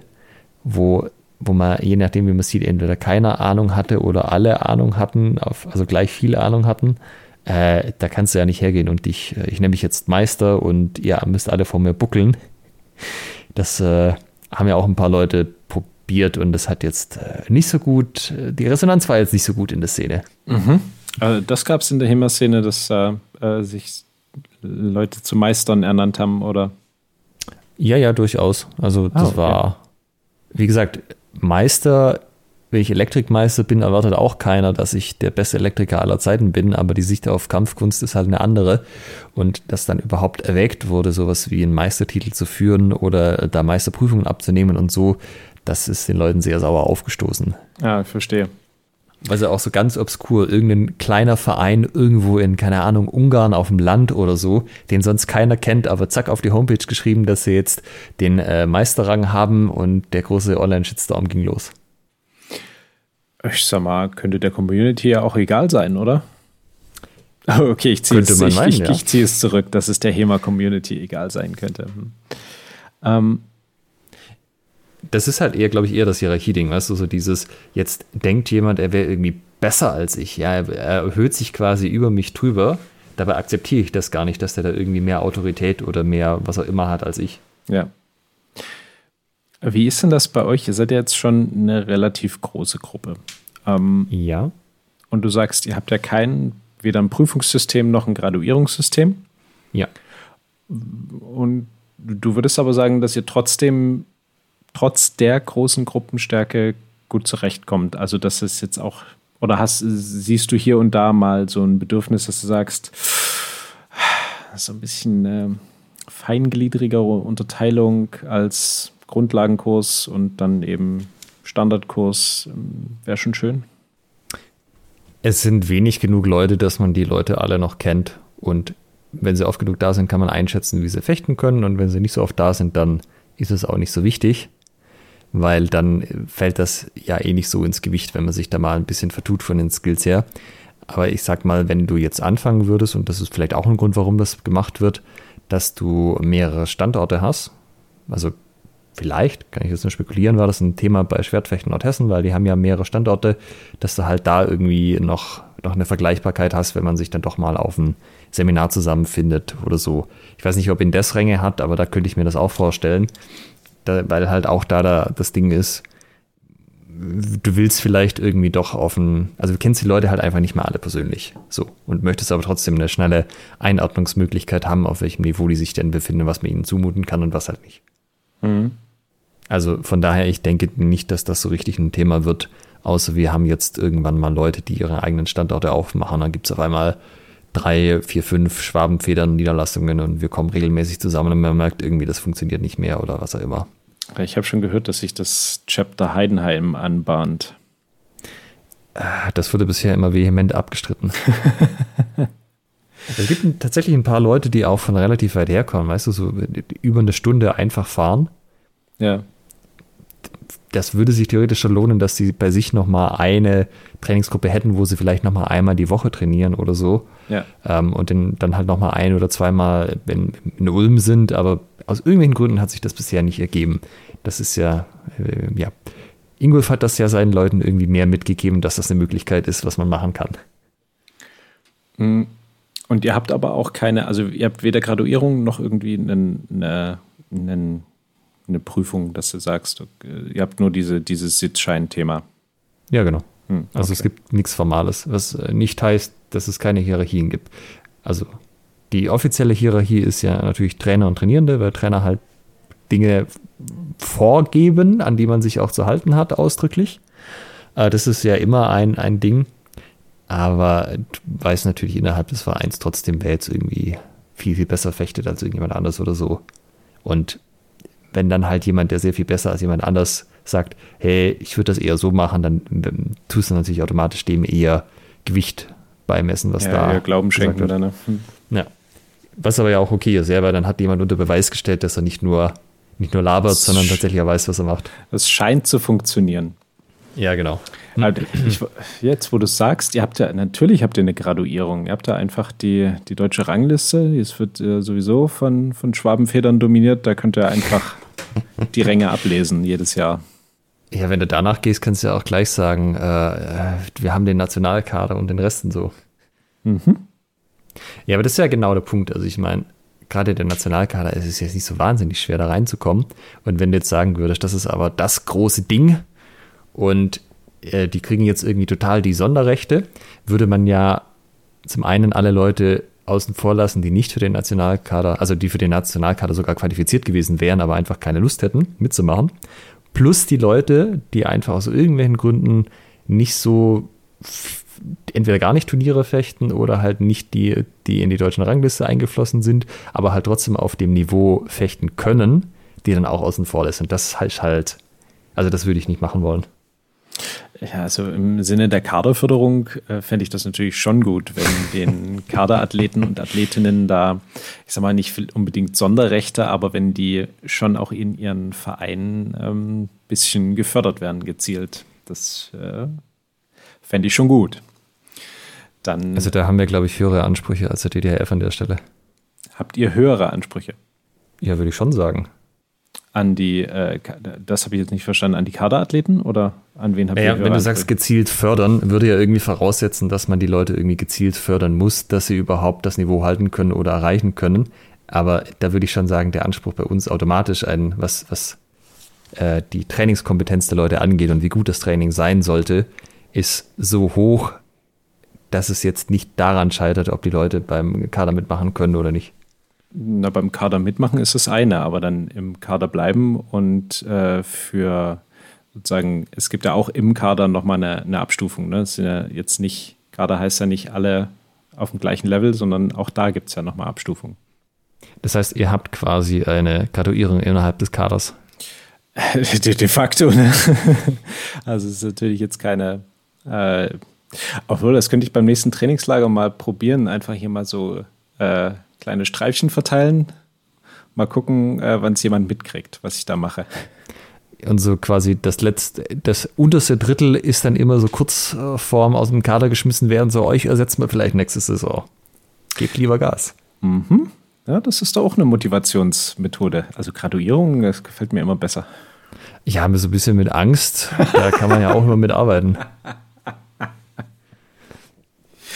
wo wo man, je nachdem, wie man sieht, entweder keine Ahnung hatte oder alle Ahnung hatten, auf, also gleich viel Ahnung hatten, äh, da kannst du ja nicht hergehen und ich, äh, ich nenne mich jetzt Meister und ihr müsst alle vor mir buckeln. Das äh, haben ja auch ein paar Leute probiert und das hat jetzt äh, nicht so gut, die Resonanz war jetzt nicht so gut in der Szene. Mhm. Also das gab es in der HEMA-Szene, dass äh, sich Leute zu Meistern ernannt haben, oder? Ja, ja, durchaus. Also das ah, okay. war, wie gesagt, Meister wenn ich Elektrikmeister bin, erwartet auch keiner, dass ich der beste Elektriker aller Zeiten bin, aber die Sicht auf Kampfkunst ist halt eine andere. Und dass dann überhaupt erwägt wurde, sowas wie einen Meistertitel zu führen oder da Meisterprüfungen abzunehmen und so, das ist den Leuten sehr sauer aufgestoßen. Ja, ich verstehe. Weil sie auch so ganz obskur, irgendein kleiner Verein irgendwo in, keine Ahnung, Ungarn auf dem Land oder so, den sonst keiner kennt, aber zack auf die Homepage geschrieben, dass sie jetzt den äh, Meisterrang haben und der große Online-Shitstorm ging los. Ich sag mal, könnte der Community ja auch egal sein, oder? Okay, ich ziehe es, ich, ich, ja. ich es zurück, dass es der HEMA-Community egal sein könnte. Hm. Ähm, das ist halt eher, glaube ich, eher das Hierarchie-Ding, weißt du, so dieses, jetzt denkt jemand, er wäre irgendwie besser als ich, ja, er erhöht sich quasi über mich drüber, dabei akzeptiere ich das gar nicht, dass der da irgendwie mehr Autorität oder mehr was auch immer hat als ich. Ja. Wie ist denn das bei euch? Ihr seid ja jetzt schon eine relativ große Gruppe. Ähm, ja. Und du sagst, ihr habt ja kein, weder ein Prüfungssystem noch ein Graduierungssystem. Ja. Und du würdest aber sagen, dass ihr trotzdem trotz der großen Gruppenstärke gut zurechtkommt. Also, dass es jetzt auch, oder hast, siehst du hier und da mal so ein Bedürfnis, dass du sagst, so ein bisschen äh, feingliedrigere Unterteilung als Grundlagenkurs und dann eben Standardkurs ähm, wäre schon schön. Es sind wenig genug Leute, dass man die Leute alle noch kennt und wenn sie oft genug da sind, kann man einschätzen, wie sie fechten können und wenn sie nicht so oft da sind, dann ist es auch nicht so wichtig weil dann fällt das ja eh nicht so ins Gewicht, wenn man sich da mal ein bisschen vertut von den Skills her. Aber ich sag mal, wenn du jetzt anfangen würdest, und das ist vielleicht auch ein Grund, warum das gemacht wird, dass du mehrere Standorte hast, also vielleicht, kann ich jetzt nur spekulieren, war das ein Thema bei Schwertfechten Nordhessen, weil die haben ja mehrere Standorte, dass du halt da irgendwie noch, noch eine Vergleichbarkeit hast, wenn man sich dann doch mal auf ein Seminar zusammenfindet oder so. Ich weiß nicht, ob ihn das Ränge hat, aber da könnte ich mir das auch vorstellen da, weil halt auch da, da das Ding ist, du willst vielleicht irgendwie doch auf ein, also du kennst die Leute halt einfach nicht mehr alle persönlich, so und möchtest aber trotzdem eine schnelle Einordnungsmöglichkeit haben, auf welchem Niveau die sich denn befinden, was man ihnen zumuten kann und was halt nicht. Mhm. Also von daher, ich denke nicht, dass das so richtig ein Thema wird, außer wir haben jetzt irgendwann mal Leute, die ihre eigenen Standorte aufmachen, dann gibt es auf einmal drei, vier, fünf Schwabenfedern Niederlassungen und wir kommen regelmäßig zusammen und man merkt irgendwie, das funktioniert nicht mehr oder was auch immer. Ich habe schon gehört, dass sich das Chapter Heidenheim anbahnt. Ah, das wurde bisher immer vehement abgestritten. es gibt tatsächlich ein paar Leute, die auch von relativ weit herkommen, weißt du, so über eine Stunde einfach fahren. Ja das würde sich theoretisch schon lohnen, dass sie bei sich nochmal eine Trainingsgruppe hätten, wo sie vielleicht nochmal einmal die Woche trainieren oder so. Ja. Ähm, und den, dann halt nochmal ein oder zweimal in, in, Ulm sind. Aber aus irgendwelchen Gründen hat sich das bisher nicht ergeben. Das ist ja, äh, ja. Ingolf hat das ja seinen Leuten irgendwie mehr mitgegeben, dass das eine Möglichkeit ist, was man machen kann. Mhm. Und ihr habt aber auch keine, also ihr habt weder Graduierung noch irgendwie einen, eine, einen eine Prüfung, dass du sagst, ihr habt nur diese, dieses Sitzschein-Thema. Ja, genau. Hm, also okay. es gibt nichts Formales, was äh, nicht heißt, dass es keine Hierarchien gibt. Also die offizielle Hierarchie ist ja natürlich Trainer und Trainierende, weil Trainer halt Dinge vorgeben, an die man sich auch zu halten hat, ausdrücklich. Äh, das ist ja immer ein, ein Ding. Aber du weißt natürlich innerhalb des Vereins trotzdem, wer jetzt irgendwie viel, viel besser fechtet als irgendjemand anders oder so. Und wenn dann halt jemand, der sehr viel besser als jemand anders sagt, hey, ich würde das eher so machen, dann tust du natürlich automatisch dem eher Gewicht beimessen, was ja, da. Ja, Glauben schenken wird. Ne? Hm. Ja. Was aber ja auch okay ist, ja, weil dann hat jemand unter Beweis gestellt, dass er nicht nur, nicht nur labert, das sondern tatsächlich weiß, was er macht. Es scheint zu funktionieren. Ja, genau. Also ich, jetzt, wo du sagst, ihr habt ja, natürlich habt ihr eine Graduierung. Ihr habt da einfach die, die deutsche Rangliste. Es wird äh, sowieso von, von Schwabenfedern dominiert. Da könnt ihr einfach die Ränge ablesen jedes Jahr. Ja, wenn du danach gehst, kannst du ja auch gleich sagen, äh, wir haben den Nationalkader und den Resten so. Mhm. Ja, aber das ist ja genau der Punkt. Also ich meine, gerade der Nationalkader ist es jetzt nicht so wahnsinnig schwer, da reinzukommen. Und wenn du jetzt sagen würdest, das ist aber das große Ding und äh, die kriegen jetzt irgendwie total die Sonderrechte, würde man ja zum einen alle Leute außen vor lassen, die nicht für den Nationalkader, also die für den Nationalkader sogar qualifiziert gewesen wären, aber einfach keine Lust hätten, mitzumachen. Plus die Leute, die einfach aus irgendwelchen Gründen nicht so entweder gar nicht Turniere fechten oder halt nicht die, die in die deutschen Rangliste eingeflossen sind, aber halt trotzdem auf dem Niveau fechten können, die dann auch außen vor lässt. Und das ist halt, halt also das würde ich nicht machen wollen. Ja, also im Sinne der Kaderförderung äh, fände ich das natürlich schon gut, wenn den Kaderathleten und Athletinnen da, ich sag mal, nicht unbedingt Sonderrechte, aber wenn die schon auch in ihren Vereinen ein ähm, bisschen gefördert werden, gezielt. Das äh, fände ich schon gut. Dann also da haben wir, glaube ich, höhere Ansprüche als der DDRF an der Stelle. Habt ihr höhere Ansprüche? Ja, würde ich schon sagen an die, äh, das habe ich jetzt nicht verstanden, an die Kaderathleten oder an wen habt naja, ihr? Wenn du sagst gezielt fördern, würde ja irgendwie voraussetzen, dass man die Leute irgendwie gezielt fördern muss, dass sie überhaupt das Niveau halten können oder erreichen können. Aber da würde ich schon sagen, der Anspruch bei uns automatisch ein, was, was äh, die Trainingskompetenz der Leute angeht und wie gut das Training sein sollte, ist so hoch, dass es jetzt nicht daran scheitert, ob die Leute beim Kader mitmachen können oder nicht na, beim Kader mitmachen ist das eine, aber dann im Kader bleiben und äh, für sozusagen, es gibt ja auch im Kader nochmal eine, eine Abstufung. Ne? Es sind ja jetzt nicht, Kader heißt ja nicht alle auf dem gleichen Level, sondern auch da gibt es ja nochmal Abstufungen. Das heißt, ihr habt quasi eine Graduierung innerhalb des Kaders. De, de facto, ne? Also es ist natürlich jetzt keine, äh, obwohl, das könnte ich beim nächsten Trainingslager mal probieren, einfach hier mal so äh, kleine Streifchen verteilen. Mal gucken, äh, wann es jemand mitkriegt, was ich da mache. Und so quasi das letzte, das unterste Drittel ist dann immer so kurz äh, vorm aus dem Kader geschmissen werden, so euch ersetzen wir vielleicht nächste Saison. Gebt lieber Gas. Mhm. Ja, das ist doch auch eine Motivationsmethode. Also Graduierung, das gefällt mir immer besser. Ich habe so ein bisschen mit Angst. Da kann man ja auch immer mitarbeiten.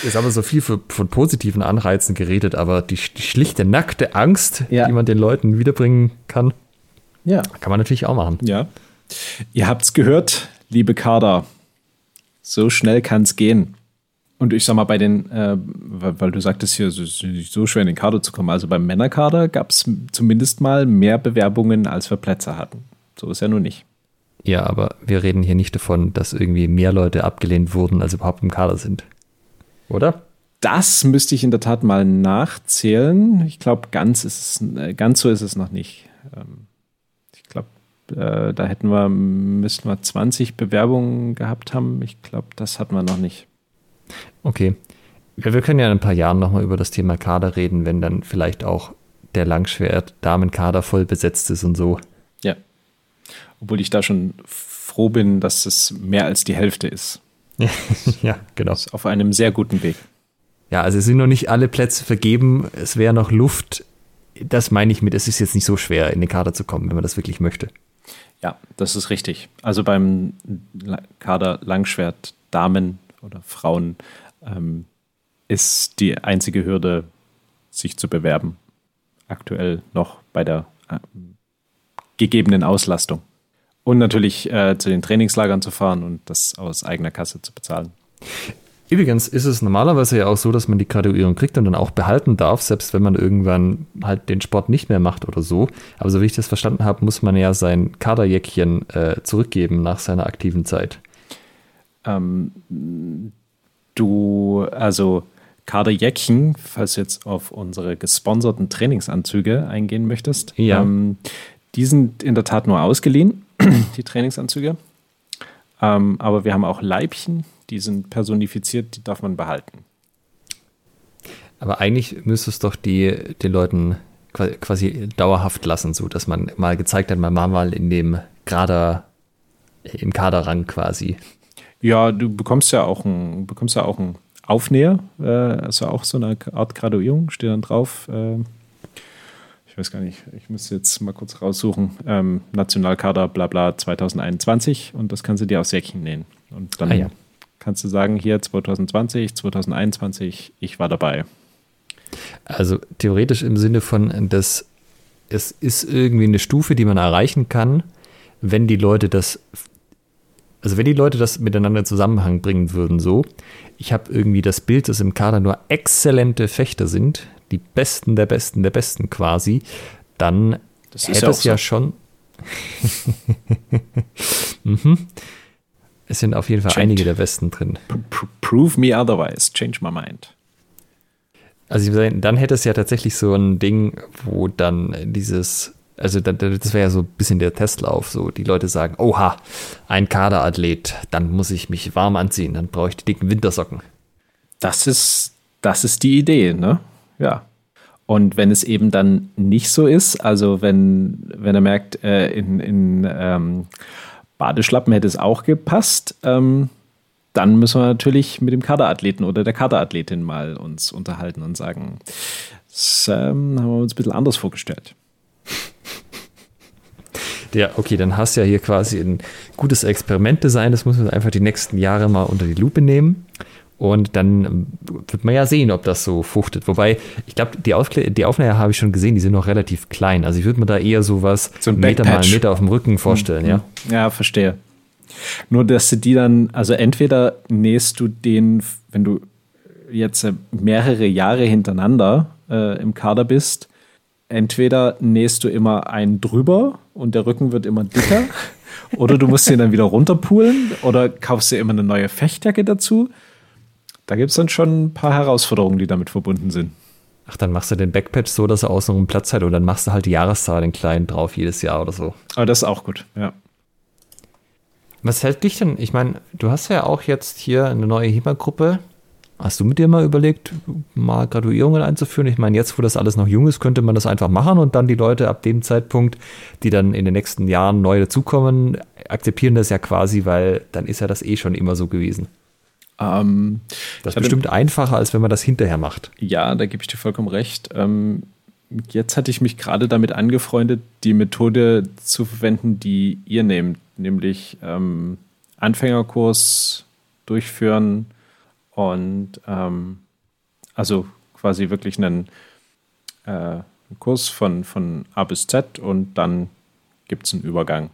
Jetzt haben wir so viel für, von positiven Anreizen geredet, aber die, die schlichte, nackte Angst, ja. die man den Leuten wiederbringen kann, ja. kann man natürlich auch machen. Ja. Ihr habt es gehört, liebe Kader. So schnell kann es gehen. Und ich sag mal, bei den, äh, weil, weil, du sagtest hier, es ist nicht so schwer in den Kader zu kommen. Also beim Männerkader gab es zumindest mal mehr Bewerbungen, als wir Plätze hatten. So ist ja nun nicht. Ja, aber wir reden hier nicht davon, dass irgendwie mehr Leute abgelehnt wurden, als überhaupt im Kader sind oder? Das müsste ich in der Tat mal nachzählen. Ich glaube, ganz, äh, ganz so ist es noch nicht. Ähm, ich glaube, äh, da hätten wir, müssten wir 20 Bewerbungen gehabt haben. Ich glaube, das hatten wir noch nicht. Okay. Wir können ja in ein paar Jahren nochmal über das Thema Kader reden, wenn dann vielleicht auch der Langschwert-Damenkader voll besetzt ist und so. Ja. Obwohl ich da schon froh bin, dass es mehr als die Hälfte ist. ja, genau. Ist auf einem sehr guten Weg. Ja, also es sind noch nicht alle Plätze vergeben. Es wäre noch Luft. Das meine ich mit, es ist jetzt nicht so schwer, in den Kader zu kommen, wenn man das wirklich möchte. Ja, das ist richtig. Also beim Kader Langschwert Damen oder Frauen ähm, ist die einzige Hürde, sich zu bewerben. Aktuell noch bei der äh, gegebenen Auslastung. Und natürlich äh, zu den Trainingslagern zu fahren und das aus eigener Kasse zu bezahlen. Übrigens ist es normalerweise ja auch so, dass man die Graduierung kriegt und dann auch behalten darf, selbst wenn man irgendwann halt den Sport nicht mehr macht oder so. Aber so wie ich das verstanden habe, muss man ja sein Kaderjäckchen äh, zurückgeben nach seiner aktiven Zeit. Ähm, du, also Kaderjäckchen, falls du jetzt auf unsere gesponserten Trainingsanzüge eingehen möchtest, ja. ähm, die sind in der Tat nur ausgeliehen. die Trainingsanzüge. Ähm, aber wir haben auch Leibchen, die sind personifiziert, die darf man behalten. Aber eigentlich müsste es doch die den Leuten quasi dauerhaft lassen, so dass man mal gezeigt hat, man war mal in dem Kader, im Kaderrang quasi. Ja, du bekommst ja auch ein, bekommst ja auch einen Aufnäher, äh, also auch so eine Art Graduierung, steht dann drauf. Äh, weiß gar nicht, ich muss jetzt mal kurz raussuchen, ähm, Nationalkader bla bla 2021 und das kannst du dir aus Säckchen nähen. Und dann ah, ja. kannst du sagen, hier 2020, 2021, ich war dabei. Also theoretisch im Sinne von, dass es ist irgendwie eine Stufe, die man erreichen kann, wenn die Leute das, also wenn die Leute das miteinander in Zusammenhang bringen würden, so. Ich habe irgendwie das Bild, dass im Kader nur exzellente Fechter sind, die Besten der Besten der Besten quasi, dann das hätte es ja so. schon, mhm. Es sind auf jeden Fall Change. einige der besten drin. P prove me otherwise. Change my mind. Also dann hätte es ja tatsächlich so ein Ding, wo dann dieses, also das wäre ja so ein bisschen der Testlauf, so die Leute sagen, oha, ein Kaderathlet, dann muss ich mich warm anziehen, dann brauche ich die dicken Wintersocken. Das ist, das ist die Idee, ne? Ja. Und wenn es eben dann nicht so ist, also wenn, wenn er merkt, äh, in, in ähm, Badeschlappen hätte es auch gepasst, ähm, dann müssen wir natürlich mit dem Kaderathleten oder der Kaderathletin mal uns unterhalten und sagen, das ähm, haben wir uns ein bisschen anders vorgestellt. Ja, okay, dann hast du ja hier quasi ein gutes Experimentdesign. Das muss man einfach die nächsten Jahre mal unter die Lupe nehmen. Und dann ähm, wird man ja sehen, ob das so fruchtet. Wobei, ich glaube, die, die Aufnäher habe ich schon gesehen, die sind noch relativ klein. Also ich würde mir da eher sowas so ein Meter mal Meter auf dem Rücken vorstellen, mhm. ja. Ja, verstehe. Nur, dass du die dann, also entweder nähst du den, wenn du jetzt mehrere Jahre hintereinander äh, im Kader bist, entweder nähst du immer einen drüber und der Rücken wird immer dicker, oder du musst ihn dann wieder runterpulen, oder kaufst dir immer eine neue Fechtjacke dazu da gibt es dann schon ein paar Herausforderungen, die damit verbunden sind. Ach, dann machst du den Backpatch so, dass er außen einen Platz hat und dann machst du halt die Jahreszahl in klein drauf jedes Jahr oder so. Aber das ist auch gut, ja. Was hält dich denn? Ich meine, du hast ja auch jetzt hier eine neue HEMA-Gruppe. Hast du mit dir mal überlegt, mal Graduierungen einzuführen? Ich meine, jetzt, wo das alles noch jung ist, könnte man das einfach machen und dann die Leute ab dem Zeitpunkt, die dann in den nächsten Jahren neu dazukommen, akzeptieren das ja quasi, weil dann ist ja das eh schon immer so gewesen. Ähm, das ist bestimmt einfacher, als wenn man das hinterher macht. Ja, da gebe ich dir vollkommen recht. Ähm, jetzt hatte ich mich gerade damit angefreundet, die Methode zu verwenden, die ihr nehmt, nämlich ähm, Anfängerkurs durchführen und ähm, also quasi wirklich einen, äh, Kurs von, von A bis Z und dann gibt es einen Übergang.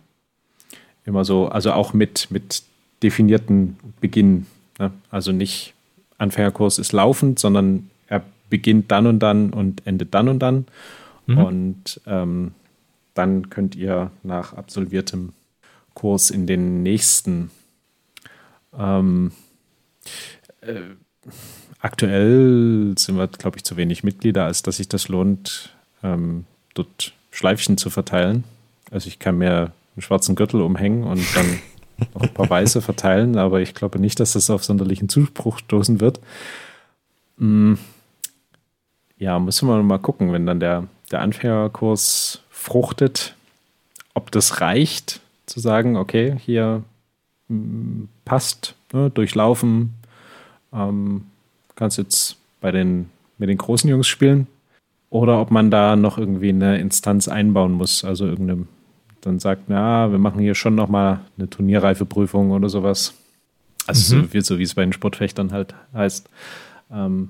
Immer so, also auch mit, mit definierten Beginn Ne? Also nicht Anfängerkurs ist laufend, sondern er beginnt dann und dann und endet dann und dann. Mhm. Und ähm, dann könnt ihr nach absolviertem Kurs in den nächsten. Ähm, äh, aktuell sind wir, glaube ich, zu wenig Mitglieder, als dass sich das lohnt, ähm, dort Schleifchen zu verteilen. Also ich kann mir einen schwarzen Gürtel umhängen und dann noch ein paar Weiße verteilen, aber ich glaube nicht, dass das auf sonderlichen Zuspruch stoßen wird. Hm. Ja, müssen wir mal gucken, wenn dann der, der Anfängerkurs fruchtet, ob das reicht, zu sagen, okay, hier hm, passt, ne, durchlaufen, ähm, kannst jetzt bei den, mit den großen Jungs spielen. Oder ob man da noch irgendwie eine Instanz einbauen muss, also irgendeine dann sagt, na, wir machen hier schon nochmal eine Turnierreifeprüfung oder sowas. Also mhm. so, wie, so wie es bei den Sportfechtern halt heißt. Ähm,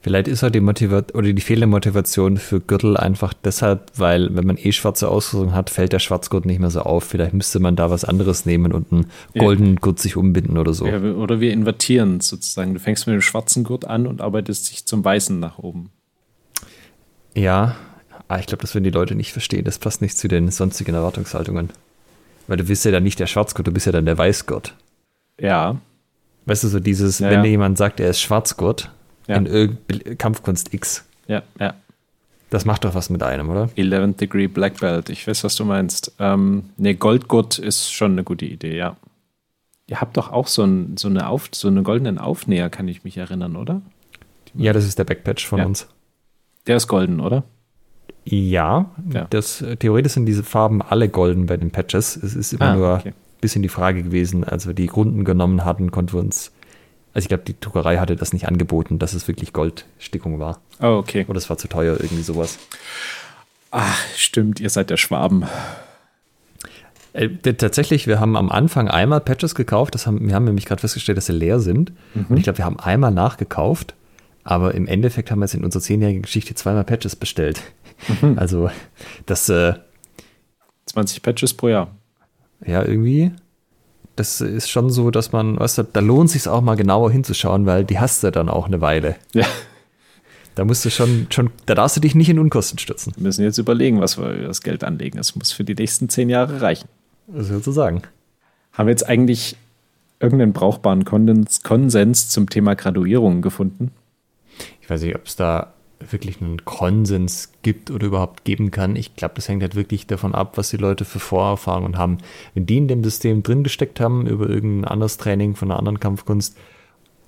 Vielleicht ist halt die Motivation oder die fehlende Motivation für Gürtel einfach deshalb, weil wenn man eh schwarze Ausrüstung hat, fällt der Schwarzgurt nicht mehr so auf. Vielleicht müsste man da was anderes nehmen und einen goldenen ja. Gurt sich umbinden oder so. Ja, oder wir invertieren sozusagen. Du fängst mit dem schwarzen Gurt an und arbeitest dich zum weißen nach oben. Ja, Ah, ich glaube, das würden die Leute nicht verstehen. Das passt nicht zu den sonstigen Erwartungshaltungen. Weil du bist ja dann nicht der Schwarzgurt, du bist ja dann der Weißgurt. Ja. Weißt du, so dieses, ja, wenn ja. jemand sagt, er ist Schwarzgurt ja. in Kampfkunst X. Ja, ja. Das macht doch was mit einem, oder? 11th Degree Black Belt. Ich weiß, was du meinst. Ähm, ne, Goldgurt ist schon eine gute Idee, ja. Ihr habt doch auch so, ein, so, eine, Auf, so einen goldenen Aufnäher, kann ich mich erinnern, oder? Ja, das ist der Backpatch von uns. Der ist golden, oder? Ja, ja. Das, theoretisch sind diese Farben alle golden bei den Patches. Es ist immer ah, nur okay. ein bisschen die Frage gewesen, als wir die Grunden genommen hatten, konnten wir uns, also ich glaube, die Druckerei hatte das nicht angeboten, dass es wirklich Goldstickung war. Oh, okay. Oder es war zu teuer, irgendwie sowas. Ach, stimmt, ihr seid der Schwaben. Äh, tatsächlich, wir haben am Anfang einmal Patches gekauft. Das haben, wir haben nämlich gerade festgestellt, dass sie leer sind. Mhm. Und ich glaube, wir haben einmal nachgekauft. Aber im Endeffekt haben wir jetzt in unserer zehnjährigen Geschichte zweimal Patches bestellt. Mhm. Also, das. Äh, 20 Patches pro Jahr. Ja, irgendwie. Das ist schon so, dass man, weißt du, da lohnt sich auch mal genauer hinzuschauen, weil die hast du dann auch eine Weile. Ja. Da musst du schon, schon, da darfst du dich nicht in Unkosten stürzen. Wir müssen jetzt überlegen, was wir das Geld anlegen. Es muss für die nächsten zehn Jahre reichen. Sozusagen. Haben wir jetzt eigentlich irgendeinen brauchbaren Konsens zum Thema Graduierung gefunden? Ich weiß nicht, ob es da wirklich einen Konsens gibt oder überhaupt geben kann. Ich glaube, das hängt halt wirklich davon ab, was die Leute für Vorerfahrungen haben. Wenn die in dem System drin gesteckt haben, über irgendein anderes Training von einer anderen Kampfkunst,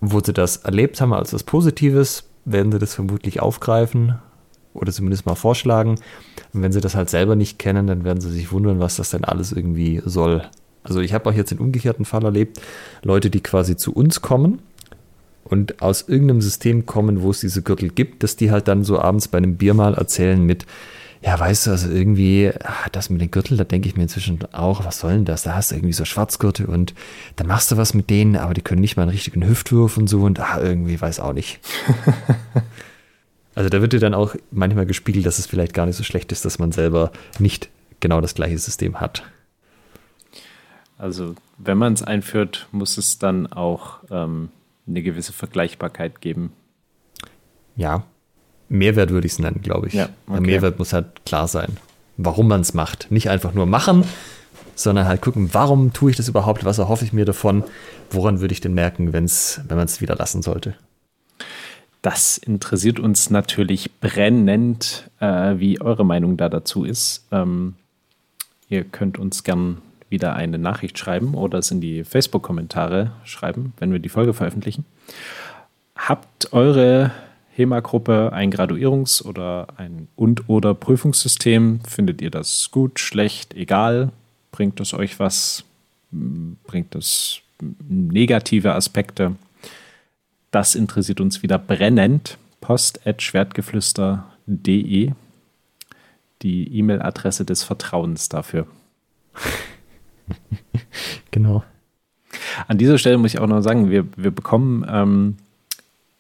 wo sie das erlebt haben als was Positives, werden sie das vermutlich aufgreifen oder zumindest mal vorschlagen. Und wenn sie das halt selber nicht kennen, dann werden sie sich wundern, was das denn alles irgendwie soll. Also ich habe auch jetzt den umgekehrten Fall erlebt, Leute, die quasi zu uns kommen und aus irgendeinem System kommen, wo es diese Gürtel gibt, dass die halt dann so abends bei einem Bier mal erzählen mit, ja, weißt du, also irgendwie, ach, das mit den Gürteln, da denke ich mir inzwischen auch, was soll denn das? Da hast du irgendwie so Schwarzgürtel und dann machst du was mit denen, aber die können nicht mal einen richtigen Hüftwurf und so und ach, irgendwie weiß auch nicht. also da wird dir dann auch manchmal gespiegelt, dass es vielleicht gar nicht so schlecht ist, dass man selber nicht genau das gleiche System hat. Also wenn man es einführt, muss es dann auch ähm, eine gewisse Vergleichbarkeit geben. Ja, Mehrwert würde ich es nennen, glaube ich. Ja, okay. Der Mehrwert muss halt klar sein, warum man es macht. Nicht einfach nur machen, sondern halt gucken, warum tue ich das überhaupt, was erhoffe ich mir davon, woran würde ich denn merken, wenn's, wenn man es wieder lassen sollte. Das interessiert uns natürlich brennend, äh, wie eure Meinung da dazu ist. Ähm, ihr könnt uns gern wieder eine Nachricht schreiben oder es in die Facebook-Kommentare schreiben, wenn wir die Folge veröffentlichen. Habt eure HEMA-Gruppe ein Graduierungs- oder ein und oder Prüfungssystem? Findet ihr das gut, schlecht, egal? Bringt es euch was? Bringt es negative Aspekte? Das interessiert uns wieder brennend. Post.schwertgeflüster.de die E-Mail-Adresse des Vertrauens dafür. genau. An dieser Stelle muss ich auch noch sagen, wir, wir bekommen ähm,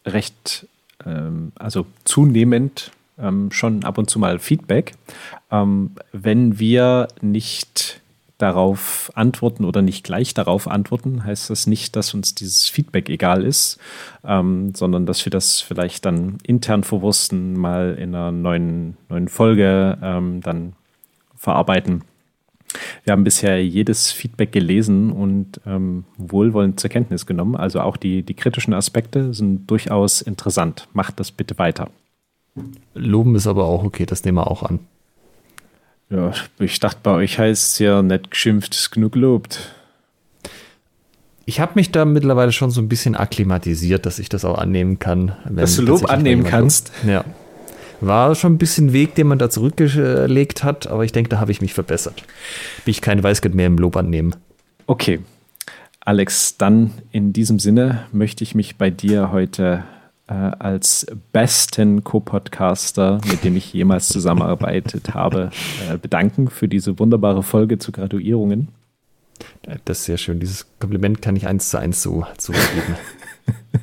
recht ähm, also zunehmend ähm, schon ab und zu mal Feedback. Ähm, wenn wir nicht darauf antworten oder nicht gleich darauf antworten, heißt das nicht, dass uns dieses Feedback egal ist, ähm, sondern dass wir das vielleicht dann intern verwursten, mal in einer neuen, neuen Folge ähm, dann verarbeiten. Wir haben bisher jedes Feedback gelesen und ähm, wohlwollend zur Kenntnis genommen. Also auch die, die kritischen Aspekte sind durchaus interessant. Macht das bitte weiter. Loben ist aber auch okay, das nehmen wir auch an. Ja, ich dachte, bei euch heißt es ja nicht geschimpft, ist genug gelobt. Ich habe mich da mittlerweile schon so ein bisschen akklimatisiert, dass ich das auch annehmen kann. dass du Lob annehmen kannst? Ja. War schon ein bisschen Weg, den man da zurückgelegt hat, aber ich denke, da habe ich mich verbessert. Bin ich kein Weißgeld mehr im Lob annehmen. Okay. Alex, dann in diesem Sinne möchte ich mich bei dir heute äh, als besten Co-Podcaster, mit dem ich jemals zusammengearbeitet habe, äh, bedanken für diese wunderbare Folge zu Graduierungen. Das ist sehr schön. Dieses Kompliment kann ich eins zu eins so zurückgeben.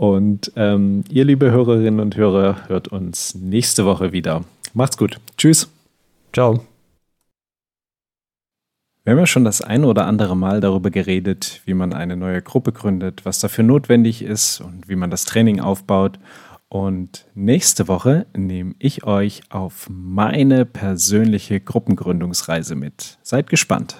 Und ähm, ihr, liebe Hörerinnen und Hörer, hört uns nächste Woche wieder. Macht's gut. Tschüss. Ciao. Wir haben ja schon das ein oder andere Mal darüber geredet, wie man eine neue Gruppe gründet, was dafür notwendig ist und wie man das Training aufbaut. Und nächste Woche nehme ich euch auf meine persönliche Gruppengründungsreise mit. Seid gespannt.